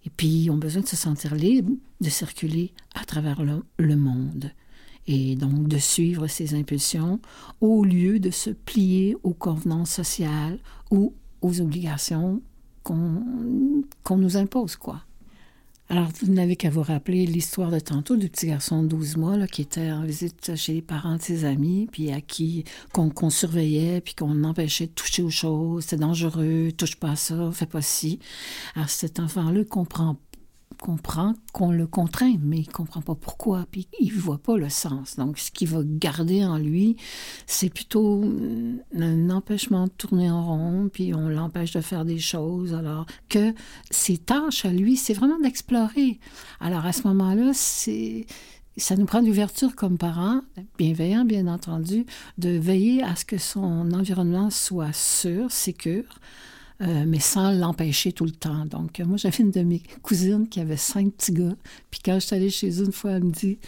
Et puis ils ont besoin de se sentir libres de circuler à travers le, monde et donc de suivre ces impulsions au lieu de se plier aux convenances sociales ou aux obligations qu'on nous impose, quoi. Alors, vous n'avez qu'à vous rappeler l'histoire de tantôt du petit garçon de 12 mois là, qui était en visite chez les parents de ses amis, puis à qui qu'on surveillait, puis qu'on empêchait de toucher aux choses, c'est dangereux, touche pas à ça, fais pas ci. Alors, cet enfant-là comprend comprend qu'on le contraint, mais il comprend pas pourquoi, puis il voit pas le sens. Donc, ce qu'il va garder en lui, c'est plutôt un empêchement de tourner en rond, puis on l'empêche de faire des choses, alors que ses tâches à lui, c'est vraiment d'explorer. Alors, à ce moment-là, c'est ça nous prend d'ouverture comme parents, bienveillants bien entendu, de veiller à ce que son environnement soit sûr, sécure, euh, mais sans l'empêcher tout le temps. Donc, moi, j'avais une de mes cousines qui avait cinq petits gars. Puis quand je suis allée chez eux une fois, elle me dit,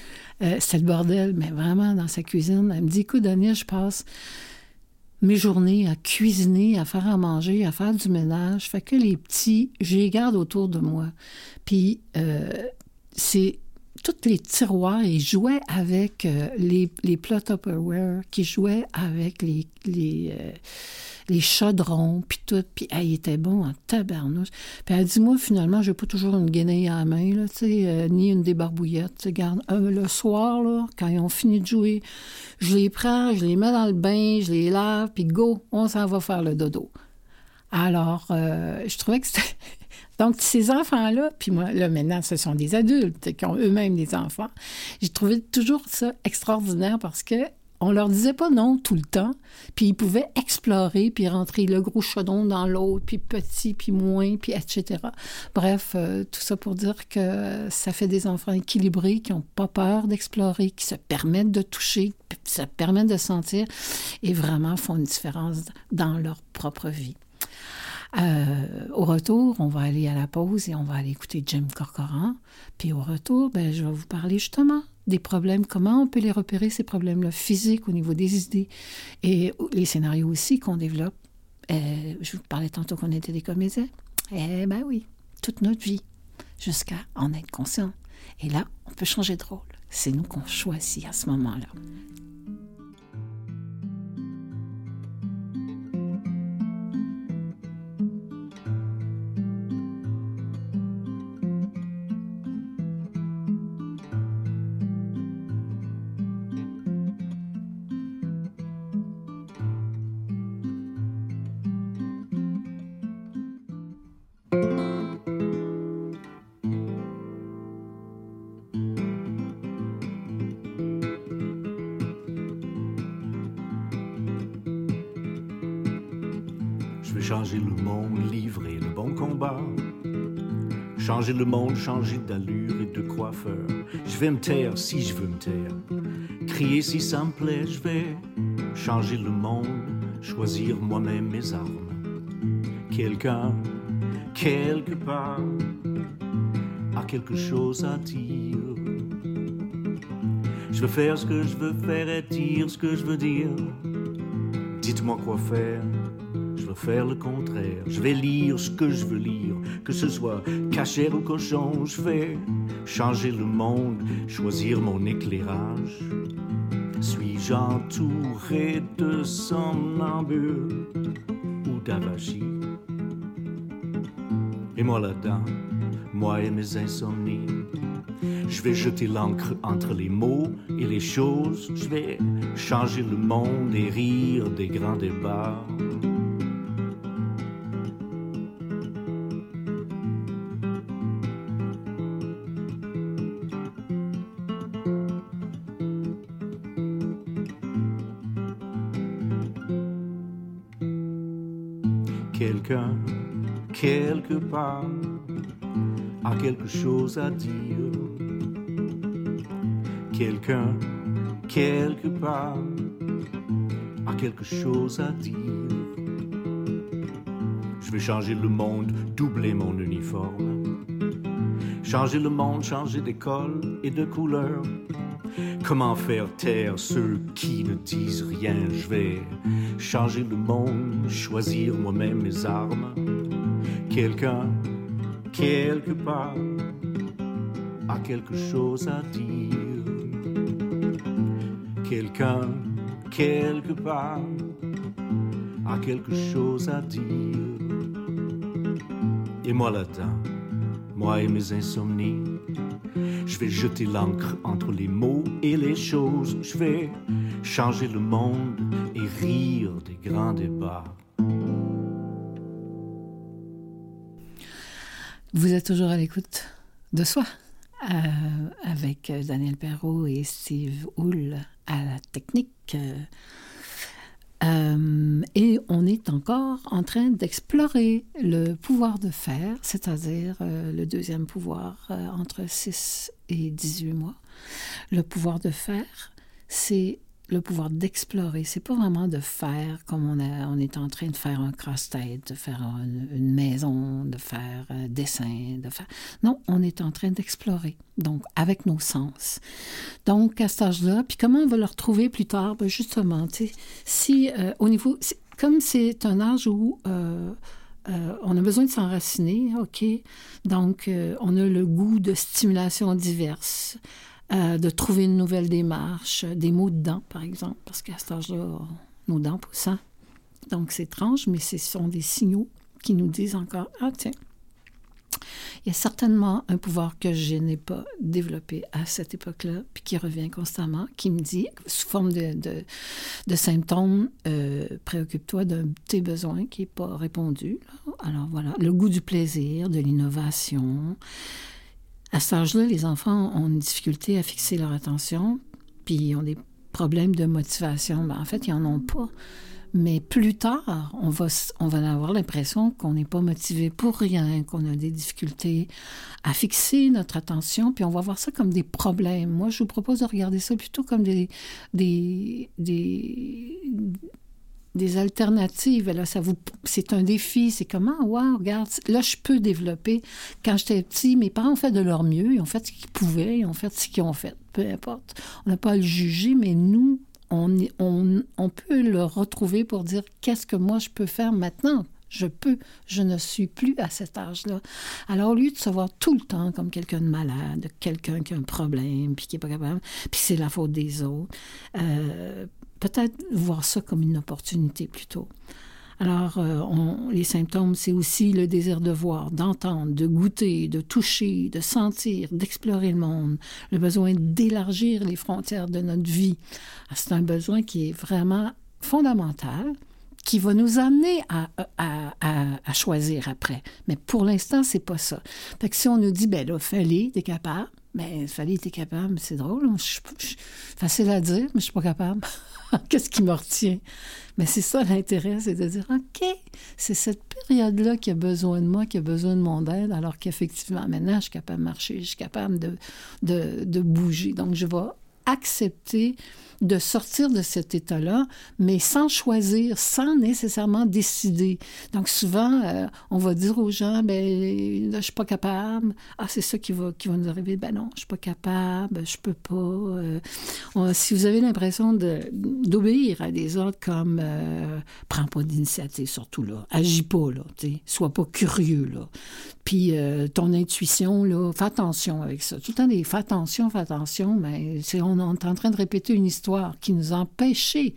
euh, c'était le bordel, mais vraiment dans sa cuisine, elle me dit, écoute, Daniel, je passe mes journées à cuisiner, à faire à manger, à faire du ménage. Fait que les petits, je les garde autour de moi. Puis, euh, c'est tous les tiroirs, ils jouaient avec les, les plats Tupperware, qui jouaient avec les, les, les chaudrons, puis tout. Puis elle était bon en tabarnouche. Puis elle dit, moi, finalement, j'ai pas toujours une guenille à la main, là, euh, ni une débarbouillette. Garde, euh, le soir, là, quand ils ont fini de jouer, je les prends, je les mets dans le bain, je les lave, puis go, on s'en va faire le dodo. Alors, euh, je trouvais que c'était... (laughs) Donc, ces enfants-là, puis moi, là, maintenant, ce sont des adultes qui ont eux-mêmes des enfants. J'ai trouvé toujours ça extraordinaire parce que on leur disait pas non tout le temps, puis ils pouvaient explorer, puis rentrer le gros chaudon dans l'autre, puis petit, puis moins, puis etc. Bref, euh, tout ça pour dire que ça fait des enfants équilibrés qui n'ont pas peur d'explorer, qui se permettent de toucher, qui se permettent de sentir, et vraiment font une différence dans leur propre vie. Euh, au retour, on va aller à la pause et on va aller écouter Jim Corcoran. Puis au retour, ben, je vais vous parler justement des problèmes, comment on peut les repérer, ces problèmes-là, physiques au niveau des idées et les scénarios aussi qu'on développe. Euh, je vous parlais tantôt qu'on était des comédiens. Eh ben oui, toute notre vie, jusqu'à en être conscient. Et là, on peut changer de rôle. C'est nous qu'on choisit à ce moment-là. Changer le monde, changer d'allure et de coiffeur. Je vais me taire si je veux me taire. Crier si ça me plaît, je vais changer le monde, choisir moi-même mes armes. Quelqu'un, quelque part, a quelque chose à dire. Je veux faire ce que je veux faire et dire ce que je veux dire. Dites-moi quoi faire faire le contraire. Je vais lire ce que je veux lire, que ce soit cachère ou cochon. Je vais changer le monde, choisir mon éclairage. Suis-je entouré de somnambules ou d'avachis Et moi là-dedans, moi et mes insomnies. Je vais jeter l'encre entre les mots et les choses. Je vais changer le monde et rire des grands débats. A quelque chose à dire. Quelqu'un, quelque part, a quelque chose à dire. Je vais changer le monde, doubler mon uniforme. Changer le monde, changer d'école et de couleur. Comment faire taire ceux qui ne disent rien? Je vais changer le monde, choisir moi-même mes armes. Quelqu'un, quelque part, a quelque chose à dire. Quelqu'un, quelque part, a quelque chose à dire. Et moi là-dedans, moi et mes insomnies, je vais jeter l'encre entre les mots et les choses. Je vais changer le monde et rire des grands débats. Vous êtes toujours à l'écoute de soi euh, avec Daniel Perrault et Steve Hull à la technique. Euh, et on est encore en train d'explorer le pouvoir de faire, c'est-à-dire euh, le deuxième pouvoir entre 6 et 18 mois. Le pouvoir de faire, c'est le pouvoir d'explorer. C'est pas vraiment de faire comme on, est en train de faire un cross-tête, de faire une, maison, de faire un dessin, de faire. Non, on est en train d'explorer. Donc, avec nos sens. Donc, à cet âge-là, puis comment on va le retrouver plus tard? Ben justement, si euh, au niveau. Comme c'est un âge où. Euh, euh, on a besoin de s'enraciner, OK? Donc, on a le goût de stimulation diverses. Euh, de trouver une nouvelle démarche, des mots de dents, par exemple, parce qu'à cet âge-là, nos dents poussent. Hein. Donc, c'est étrange, mais ce sont des signaux qui nous disent encore Ah, tiens, il y a certainement un pouvoir que je n'ai pas développé à cette époque-là, puis qui revient constamment, qui me dit, sous forme de, de, symptômes, euh, préoccupe-toi d'un tes besoins qui n'est pas répondu. Alors voilà, le goût du plaisir, de l'innovation, à cet âge-là, les enfants ont une difficulté à fixer leur attention, puis ils ont des problèmes de motivation. Ben, en fait, ils n'en ont pas. Mais plus tard, on va, avoir l'impression qu'on n'est pas motivé pour rien, qu'on a des difficultés à fixer notre attention, puis on va voir ça comme des problèmes. Moi, je vous propose de regarder ça plutôt comme des, des alternatives. Là, ça vous, c'est un défi. C'est comment, wow, regarde, là, je peux développer. Quand j'étais petit, mes parents ont fait de leur mieux. Ils ont fait ce qu'ils pouvaient. Ils ont fait ce qu'ils ont fait. Peu importe. On n'a pas à le juger, mais nous, on, on, on peut le retrouver pour dire qu'est-ce que moi je peux faire maintenant? Je peux, je ne suis plus à cet âge-là. Alors, au lieu de se voir tout le temps comme quelqu'un de malade, quelqu'un qui a un problème, puis qui n'est pas capable, puis c'est la faute des autres, euh, peut-être voir ça comme une opportunité plutôt. Alors, euh, les symptômes, c'est aussi le désir de voir, d'entendre, de goûter, de toucher, de sentir, d'explorer le monde, le besoin d'élargir les frontières de notre vie. Ah, c'est un besoin qui est vraiment fondamental, qui va nous amener à, choisir après. Mais pour l'instant, c'est pas ça. Fait que si on nous dit, ben là, fallait, t'es capable, ben fallait, t'es capable, c'est drôle, facile à dire, mais je suis pas capable. (laughs) Qu'est-ce qui me retient? Mais c'est ça l'intérêt, c'est de dire, OK, c'est cette période-là qui a besoin de moi, qui a besoin de mon aide, alors qu'effectivement, maintenant, je suis capable de marcher, je suis capable de, bouger. Donc, je vais accepter de sortir de cet état-là, mais sans choisir, sans nécessairement décider. Donc souvent, euh, on va dire aux gens, ben je suis pas capable. Ah, c'est ça qui va, qui va nous arriver. Ben non, je suis pas capable, je peux pas. Euh. si vous avez l'impression d'obéir à des ordres comme euh, prends pas d'initiative, surtout là, agis pas là, sois pas curieux là. Puis ton intuition là, fais attention avec ça. Tout le temps fais attention, fais attention, mais c'est on est en train de répéter une histoire qui nous empêchait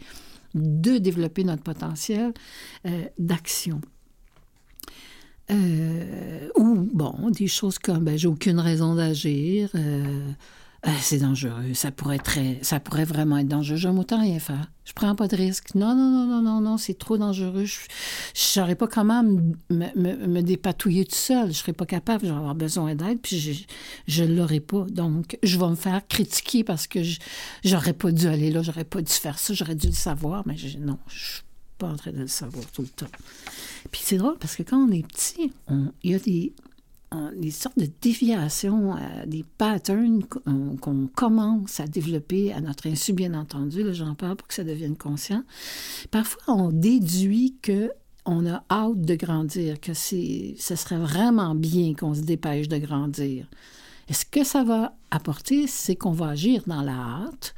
de développer notre potentiel euh, d'action. Euh, ou, bon, des choses comme ben, j'ai aucune raison d'agir, euh, euh, c'est dangereux, ça pourrait, très, ça pourrait vraiment être dangereux. J'aime autant rien faire. Je prends pas de risque. Non, non, non, non, non, non, c'est trop dangereux. Je saurais pas comment me, me, dépatouiller tout seul. Je serais pas capable, je vais avoir besoin d'aide, puis je ne l'aurai pas. Donc, je vais me faire critiquer parce que j'aurais pas dû aller là, j'aurais pas dû faire ça, j'aurais dû le savoir, mais non, je suis pas en train de le savoir tout le temps. Puis c'est drôle parce que quand on est petit, il y a des des sortes de déviations, euh, des patterns qu'on commence à développer à notre insu, bien entendu. J'en parle pour que ça devienne conscient. Parfois, on déduit que on a hâte de grandir, que ce serait vraiment bien qu'on se dépêche de grandir. Et ce que ça va apporter, c'est qu'on va agir dans la hâte,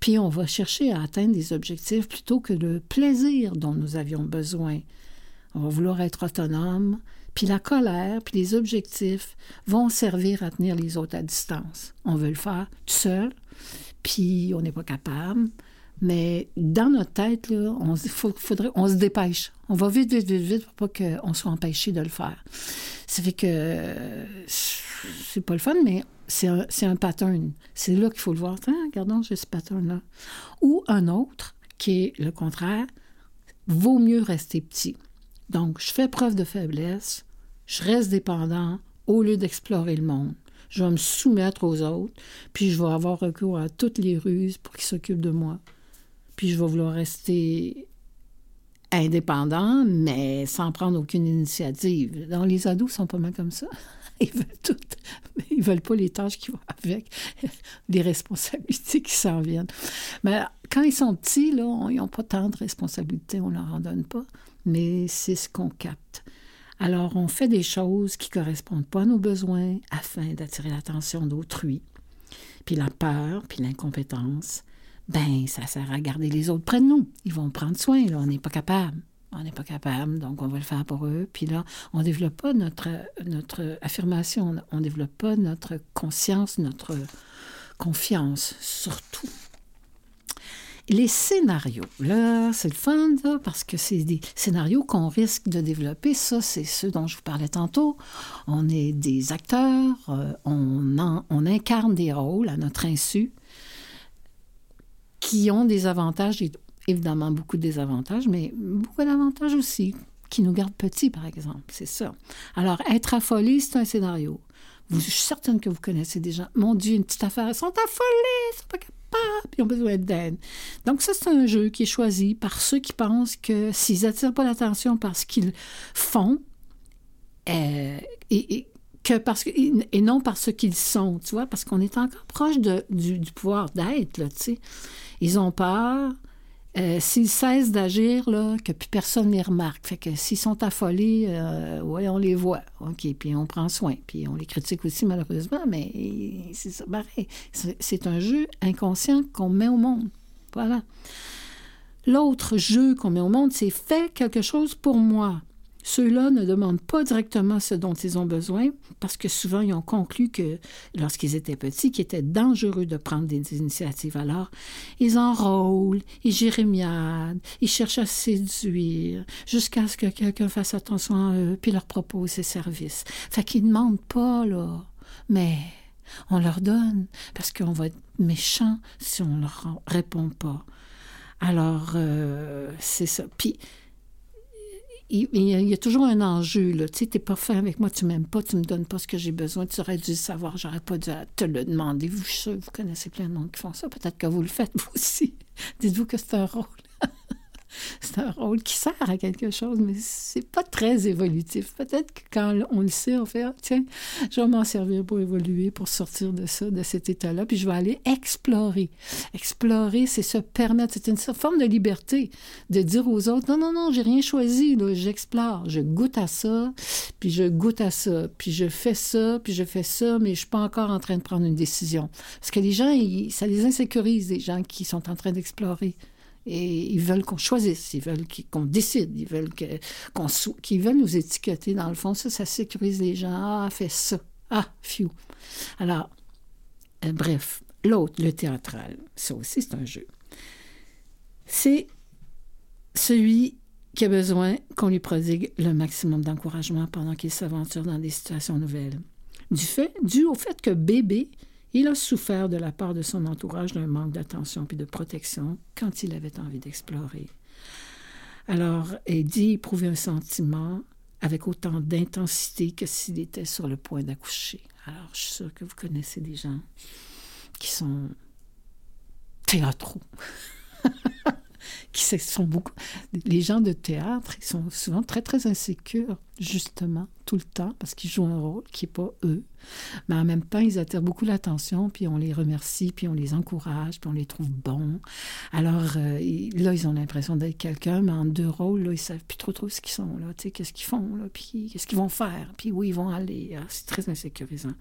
puis on va chercher à atteindre des objectifs plutôt que le plaisir dont nous avions besoin. On va vouloir être autonome, puis la colère, puis les objectifs vont servir à tenir les autres à distance. On veut le faire tout seul, puis on n'est pas capable. Mais dans notre tête, là, on, faudrait, on se dépêche. On va vite, vite, vite, vite pour pas qu'on soit empêché de le faire. Ça fait que c'est pas le fun, mais c'est un, un, pattern. C'est là qu'il faut le voir. Tiens, regardons, j'ai ce pattern-là. Ou un autre, qui est le contraire, vaut mieux rester petit. Donc, je fais preuve de faiblesse, je reste dépendant au lieu d'explorer le monde. Je vais me soumettre aux autres, puis je vais avoir recours à toutes les ruses pour qu'ils s'occupent de moi. Puis je vais vouloir rester indépendant, mais sans prendre aucune initiative. Donc, les ados sont pas mal comme ça. (laughs) Ils veulent tout, mais ils veulent pas les tâches qui vont avec, (laughs) les responsabilités qui s'en viennent. Mais quand ils sont petits, là, ils n'ont pas tant de responsabilités, on ne leur en donne pas, mais c'est ce qu'on capte. Alors, on fait des choses qui ne correspondent pas à nos besoins afin d'attirer l'attention d'autrui. Puis la peur, puis l'incompétence, ben ça sert à garder les autres près de nous. Ils vont prendre soin, là, on n'est pas capable. On n'est pas capable, donc on va le faire pour eux. Puis là, on ne développe pas notre, notre affirmation, on ne développe pas notre conscience, notre confiance, surtout. Les scénarios, là, c'est le fun, parce que c'est des scénarios qu'on risque de développer. Ça, c'est ceux dont je vous parlais tantôt. On est des acteurs, euh, on, on incarne des rôles à notre insu qui ont des avantages et évidemment beaucoup de désavantages, mais beaucoup d'avantages aussi, qui nous gardent petits, par exemple. C'est ça. Alors, être affolé, c'est un scénario. je suis certaine que vous connaissez des gens. Mon Dieu, une petite affaire, ils sont affolés, ils sont pas capables, ils ont besoin d'aide. Donc, ça, c'est un jeu qui est choisi par ceux qui pensent que s'ils n'attirent pas l'attention parce qu'ils font, euh, et, que parce que, et non par ce qu'ils sont, tu vois, parce qu'on est encore proche de, du, du pouvoir d'être, là, tu sais. Ils ont peur. Euh, s'ils cessent d'agir, que plus personne ne les remarque. Fait que s'ils sont affolés, euh, on les voit. OK, puis on prend soin. Puis on les critique aussi, malheureusement, mais c'est ça, pareil. C'est un jeu inconscient qu'on met au monde. Voilà. L'autre jeu qu'on met au monde, c'est fait quelque chose pour moi. Ceux-là ne demandent pas directement ce dont ils ont besoin parce que souvent ils ont conclu que lorsqu'ils étaient petits, qu'il était dangereux de prendre des initiatives. Alors, ils enrôlent, ils jérémiadent, ils cherchent à séduire jusqu'à ce que quelqu'un fasse attention à eux puis leur propose ses services. Fait qu'ils ne demandent pas, là, mais on leur donne parce qu'on va être méchant si on ne leur répond pas. Alors, euh, c'est ça. Puis, il, y a toujours un enjeu. Là. Tu sais, t'es pas fin avec moi, tu m'aimes pas, tu me donnes pas ce que j'ai besoin, tu aurais dû le savoir, j'aurais pas dû te le demander. Vous, vous connaissez plein de monde qui font ça, peut-être que vous le faites (laughs) vous aussi. Dites-vous que c'est un rôle. (laughs) c'est un rôle qui sert à quelque chose, mais c'est pas très évolutif. Peut-être que quand on le sait, on fait ah, tiens, je vais m'en servir pour évoluer, pour sortir de ça, de cet état-là, puis je vais aller explorer. Explorer, c'est se permettre, c'est une forme de liberté de dire aux autres non, non, non, j'ai rien choisi, j'explore, je goûte à ça, puis je goûte à ça, puis je fais ça, puis je fais ça, mais je suis pas encore en train de prendre une décision. Parce que les gens, ça les insécurise, les gens qui sont en train d'explorer. Et ils veulent qu'on choisisse, ils veulent qu'on décide, ils veulent qu'on qu'ils veulent nous étiqueter. Dans le fond, ça, ça sécurise les gens. Ah, fais ça. Ah, fiou. Alors, euh, bref, l'autre, le théâtral, ça aussi, c'est un jeu. C'est celui qui a besoin qu'on lui prodigue le maximum d'encouragement pendant qu'il s'aventure dans des situations nouvelles. Du fait, dû au fait que bébé il a souffert de la part de son entourage d'un manque d'attention puis de protection quand il avait envie d'explorer. Alors, Eddie éprouvait un sentiment avec autant d'intensité que s'il était sur le point d'accoucher. Alors, je suis sûre que vous connaissez des gens qui sont théâtraux. (laughs) qui sont beaucoup. Les gens de théâtre, ils sont souvent très, très insécures, justement, tout le temps parce qu'ils jouent un rôle qui n'est pas eux. Mais en même temps, ils attirent beaucoup l'attention, puis on les remercie, puis on les encourage, puis on les trouve bons. Alors euh, là, ils ont l'impression d'être quelqu'un, mais en deux rôles, là, ils savent plus trop trop ce qu'ils sont, là, tu sais, qu'est-ce qu'ils font, là, puis qu'est-ce qu'ils vont faire, puis où ils vont aller. Ah, c'est très insécurisant.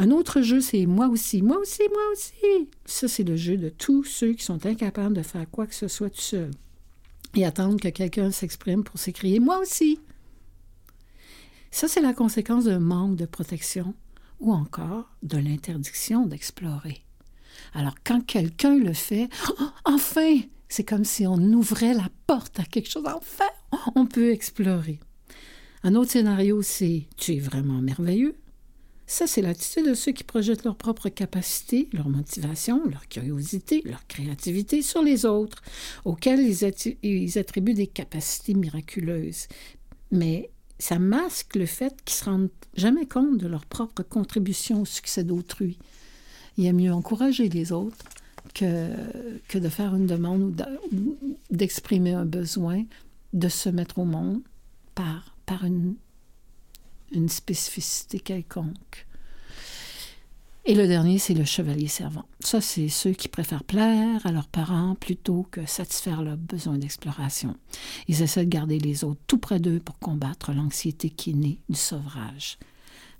Un autre jeu, c'est moi aussi, moi aussi, moi aussi. Ça, c'est le jeu de tous ceux qui sont incapables de faire quoi que ce soit tout seul et attendre que quelqu'un s'exprime pour s'écrier Moi aussi. Ça, c'est la conséquence d'un manque de protection ou encore de l'interdiction d'explorer. Alors, quand quelqu'un le fait, oh, enfin, c'est comme si on ouvrait la porte à quelque chose. Enfin, on peut explorer. Un autre scénario, c'est Tu es vraiment merveilleux. Ça, c'est l'attitude de ceux qui projettent leur propre capacité, leur motivation, leur curiosité, leur créativité sur les autres, auxquels ils, attribuent des capacités miraculeuses. Mais ça masque le fait qu'ils ne se rendent jamais compte de leur propre contribution au succès d'autrui. Il a mieux encourager les autres que, de faire une demande ou d'exprimer un besoin, de se mettre au monde par une une spécificité quelconque. Et le dernier, c'est le chevalier servant. Ça, c'est ceux qui préfèrent plaire à leurs parents plutôt que satisfaire leurs besoins d'exploration. Ils essaient de garder les autres tout près d'eux pour combattre l'anxiété qui est née du sauvage.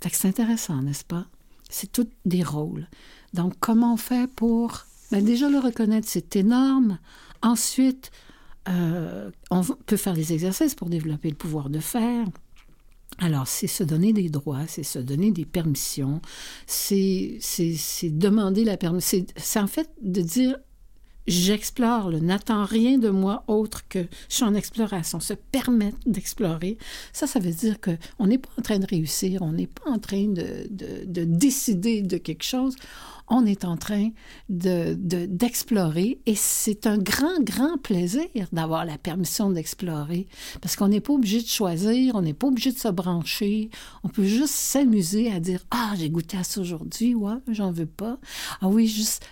Fait c'est intéressant, n'est-ce pas? C'est tous des rôles. Donc, comment on fait pour... Ben déjà, le reconnaître, c'est énorme. Ensuite, euh, on peut faire des exercices pour développer le pouvoir de faire. Alors, c'est se donner des droits, c'est se donner des permissions, c'est demander la permission. C'est en fait de dire j'explore, n'attends rien de moi autre que je suis en exploration, se permettre d'explorer. Ça, ça veut dire qu'on n'est pas en train de réussir, on n'est pas en train de, de, de, décider de quelque chose, on est en train d'explorer de, et c'est un grand, grand plaisir d'avoir la permission d'explorer parce qu'on n'est pas obligé de choisir, on n'est pas obligé de se brancher, on peut juste s'amuser à dire Ah, j'ai goûté à ça aujourd'hui, ouais, j'en veux pas. Ah oui, juste.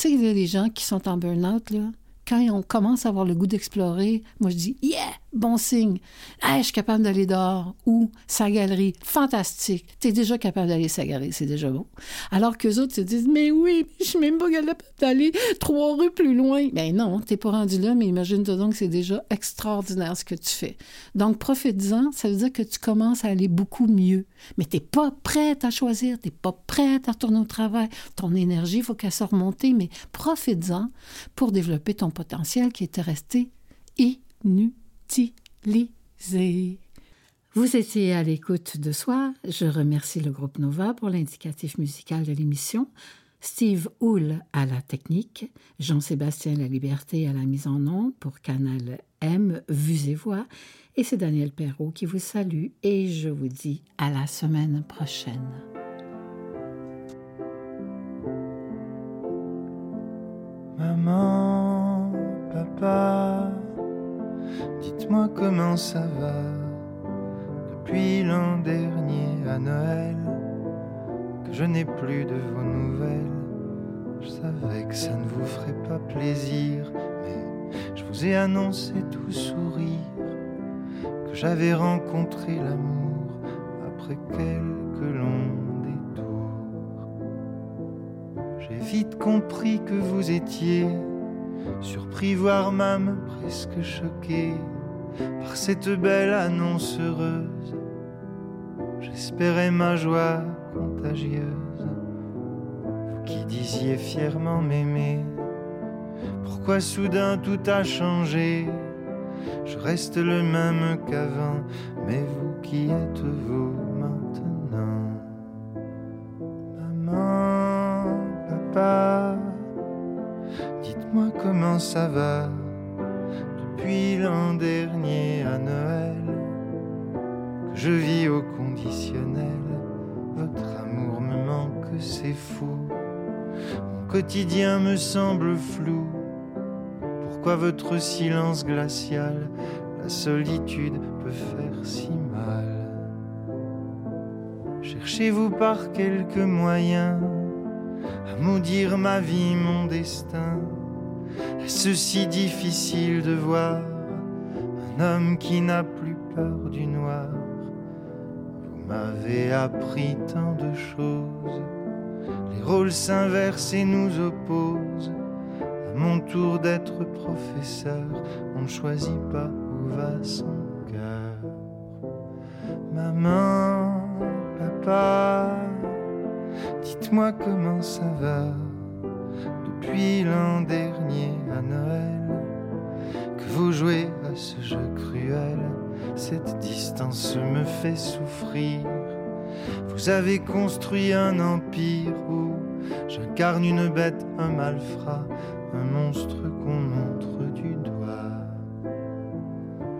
Tu sais, les gens qui sont en burn-out, là, quand on commence à avoir le goût d'explorer, moi je dis Yeah, bon signe. je suis capable d'aller dehors ou sa galerie, fantastique. Tu es déjà capable d'aller sa galerie, c'est déjà bon. Alors que autres se disent Mais oui, je suis même pas capable d'aller trois rues plus loin. Ben non, t'es pas rendu là, mais imagine-toi donc que c'est déjà extraordinaire ce que tu fais. Donc, profite-en, ça veut dire que tu commences à aller beaucoup mieux. Mais t'es pas prête à choisir, t'es pas prête à retourner au travail. Ton énergie, il faut qu'elle soit remontée, mais profite-en pour développer ton potentiel qui était resté Vous étiez à l'écoute de soi. Je remercie le groupe Nova pour l'indicatif musical de l'émission. Steve Hull à la technique, Jean-Sébastien La Liberté à la mise en onde pour Canal M, Vues et Voix, et c'est Daniel Perrault qui vous salue et je vous dis à la semaine prochaine. Maman, papa, dites-moi comment ça va depuis l'an dernier à Noël que je n'ai plus de vos nouvelles. Je savais que ça ne vous ferait pas plaisir, mais je vous ai annoncé tout sourire que j'avais rencontré l'amour après quelques longs détours. J'ai vite compris que vous étiez surpris, voire même presque choqué par cette belle annonce heureuse. J'espérais ma joie contagieuse. Vous qui disiez fièrement m'aimer, pourquoi soudain tout a changé? Je reste le même qu'avant, mais vous qui êtes-vous quotidien me semble flou. Pourquoi votre silence glacial, la solitude peut faire si mal? Cherchez-vous par quelques moyens à maudire ma vie, mon destin Est-ce si difficile de voir un homme qui n'a plus peur du noir? M'avait appris tant de choses. Les rôles s'inversent et nous opposent. À mon tour d'être professeur, on ne choisit pas où va son cœur. Maman, papa, dites-moi comment ça va depuis l'an dernier à Noël que vous jouez à ce jeu cruel. Cette distance me fait souffrir. Vous avez construit un empire où j'incarne une bête, un malfrat, un monstre qu'on montre du doigt.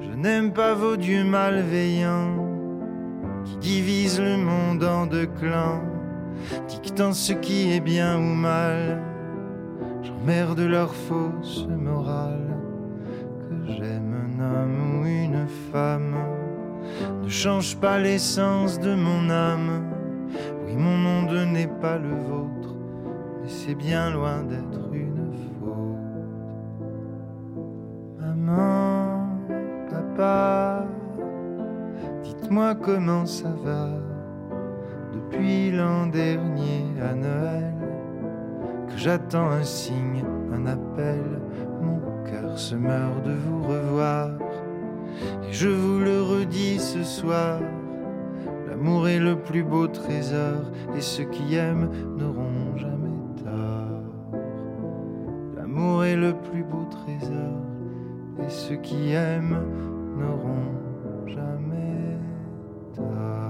Je n'aime pas vos dieux malveillants qui divisent le monde en deux clans, dictant ce qui est bien ou mal. J'emmerde leur fausse morale que j'aime un homme ou une femme change pas l'essence de mon âme. Oui, mon monde n'est pas le vôtre, mais c'est bien loin d'être une faute. Maman, papa, dites-moi comment ça va depuis l'an dernier à Noël, que j'attends un signe, un appel, mon cœur se meurt de vous revoir. Je vous le redis ce soir, l'amour est le plus beau trésor, et ceux qui aiment n'auront jamais tort. L'amour est le plus beau trésor, et ceux qui aiment n'auront jamais tort.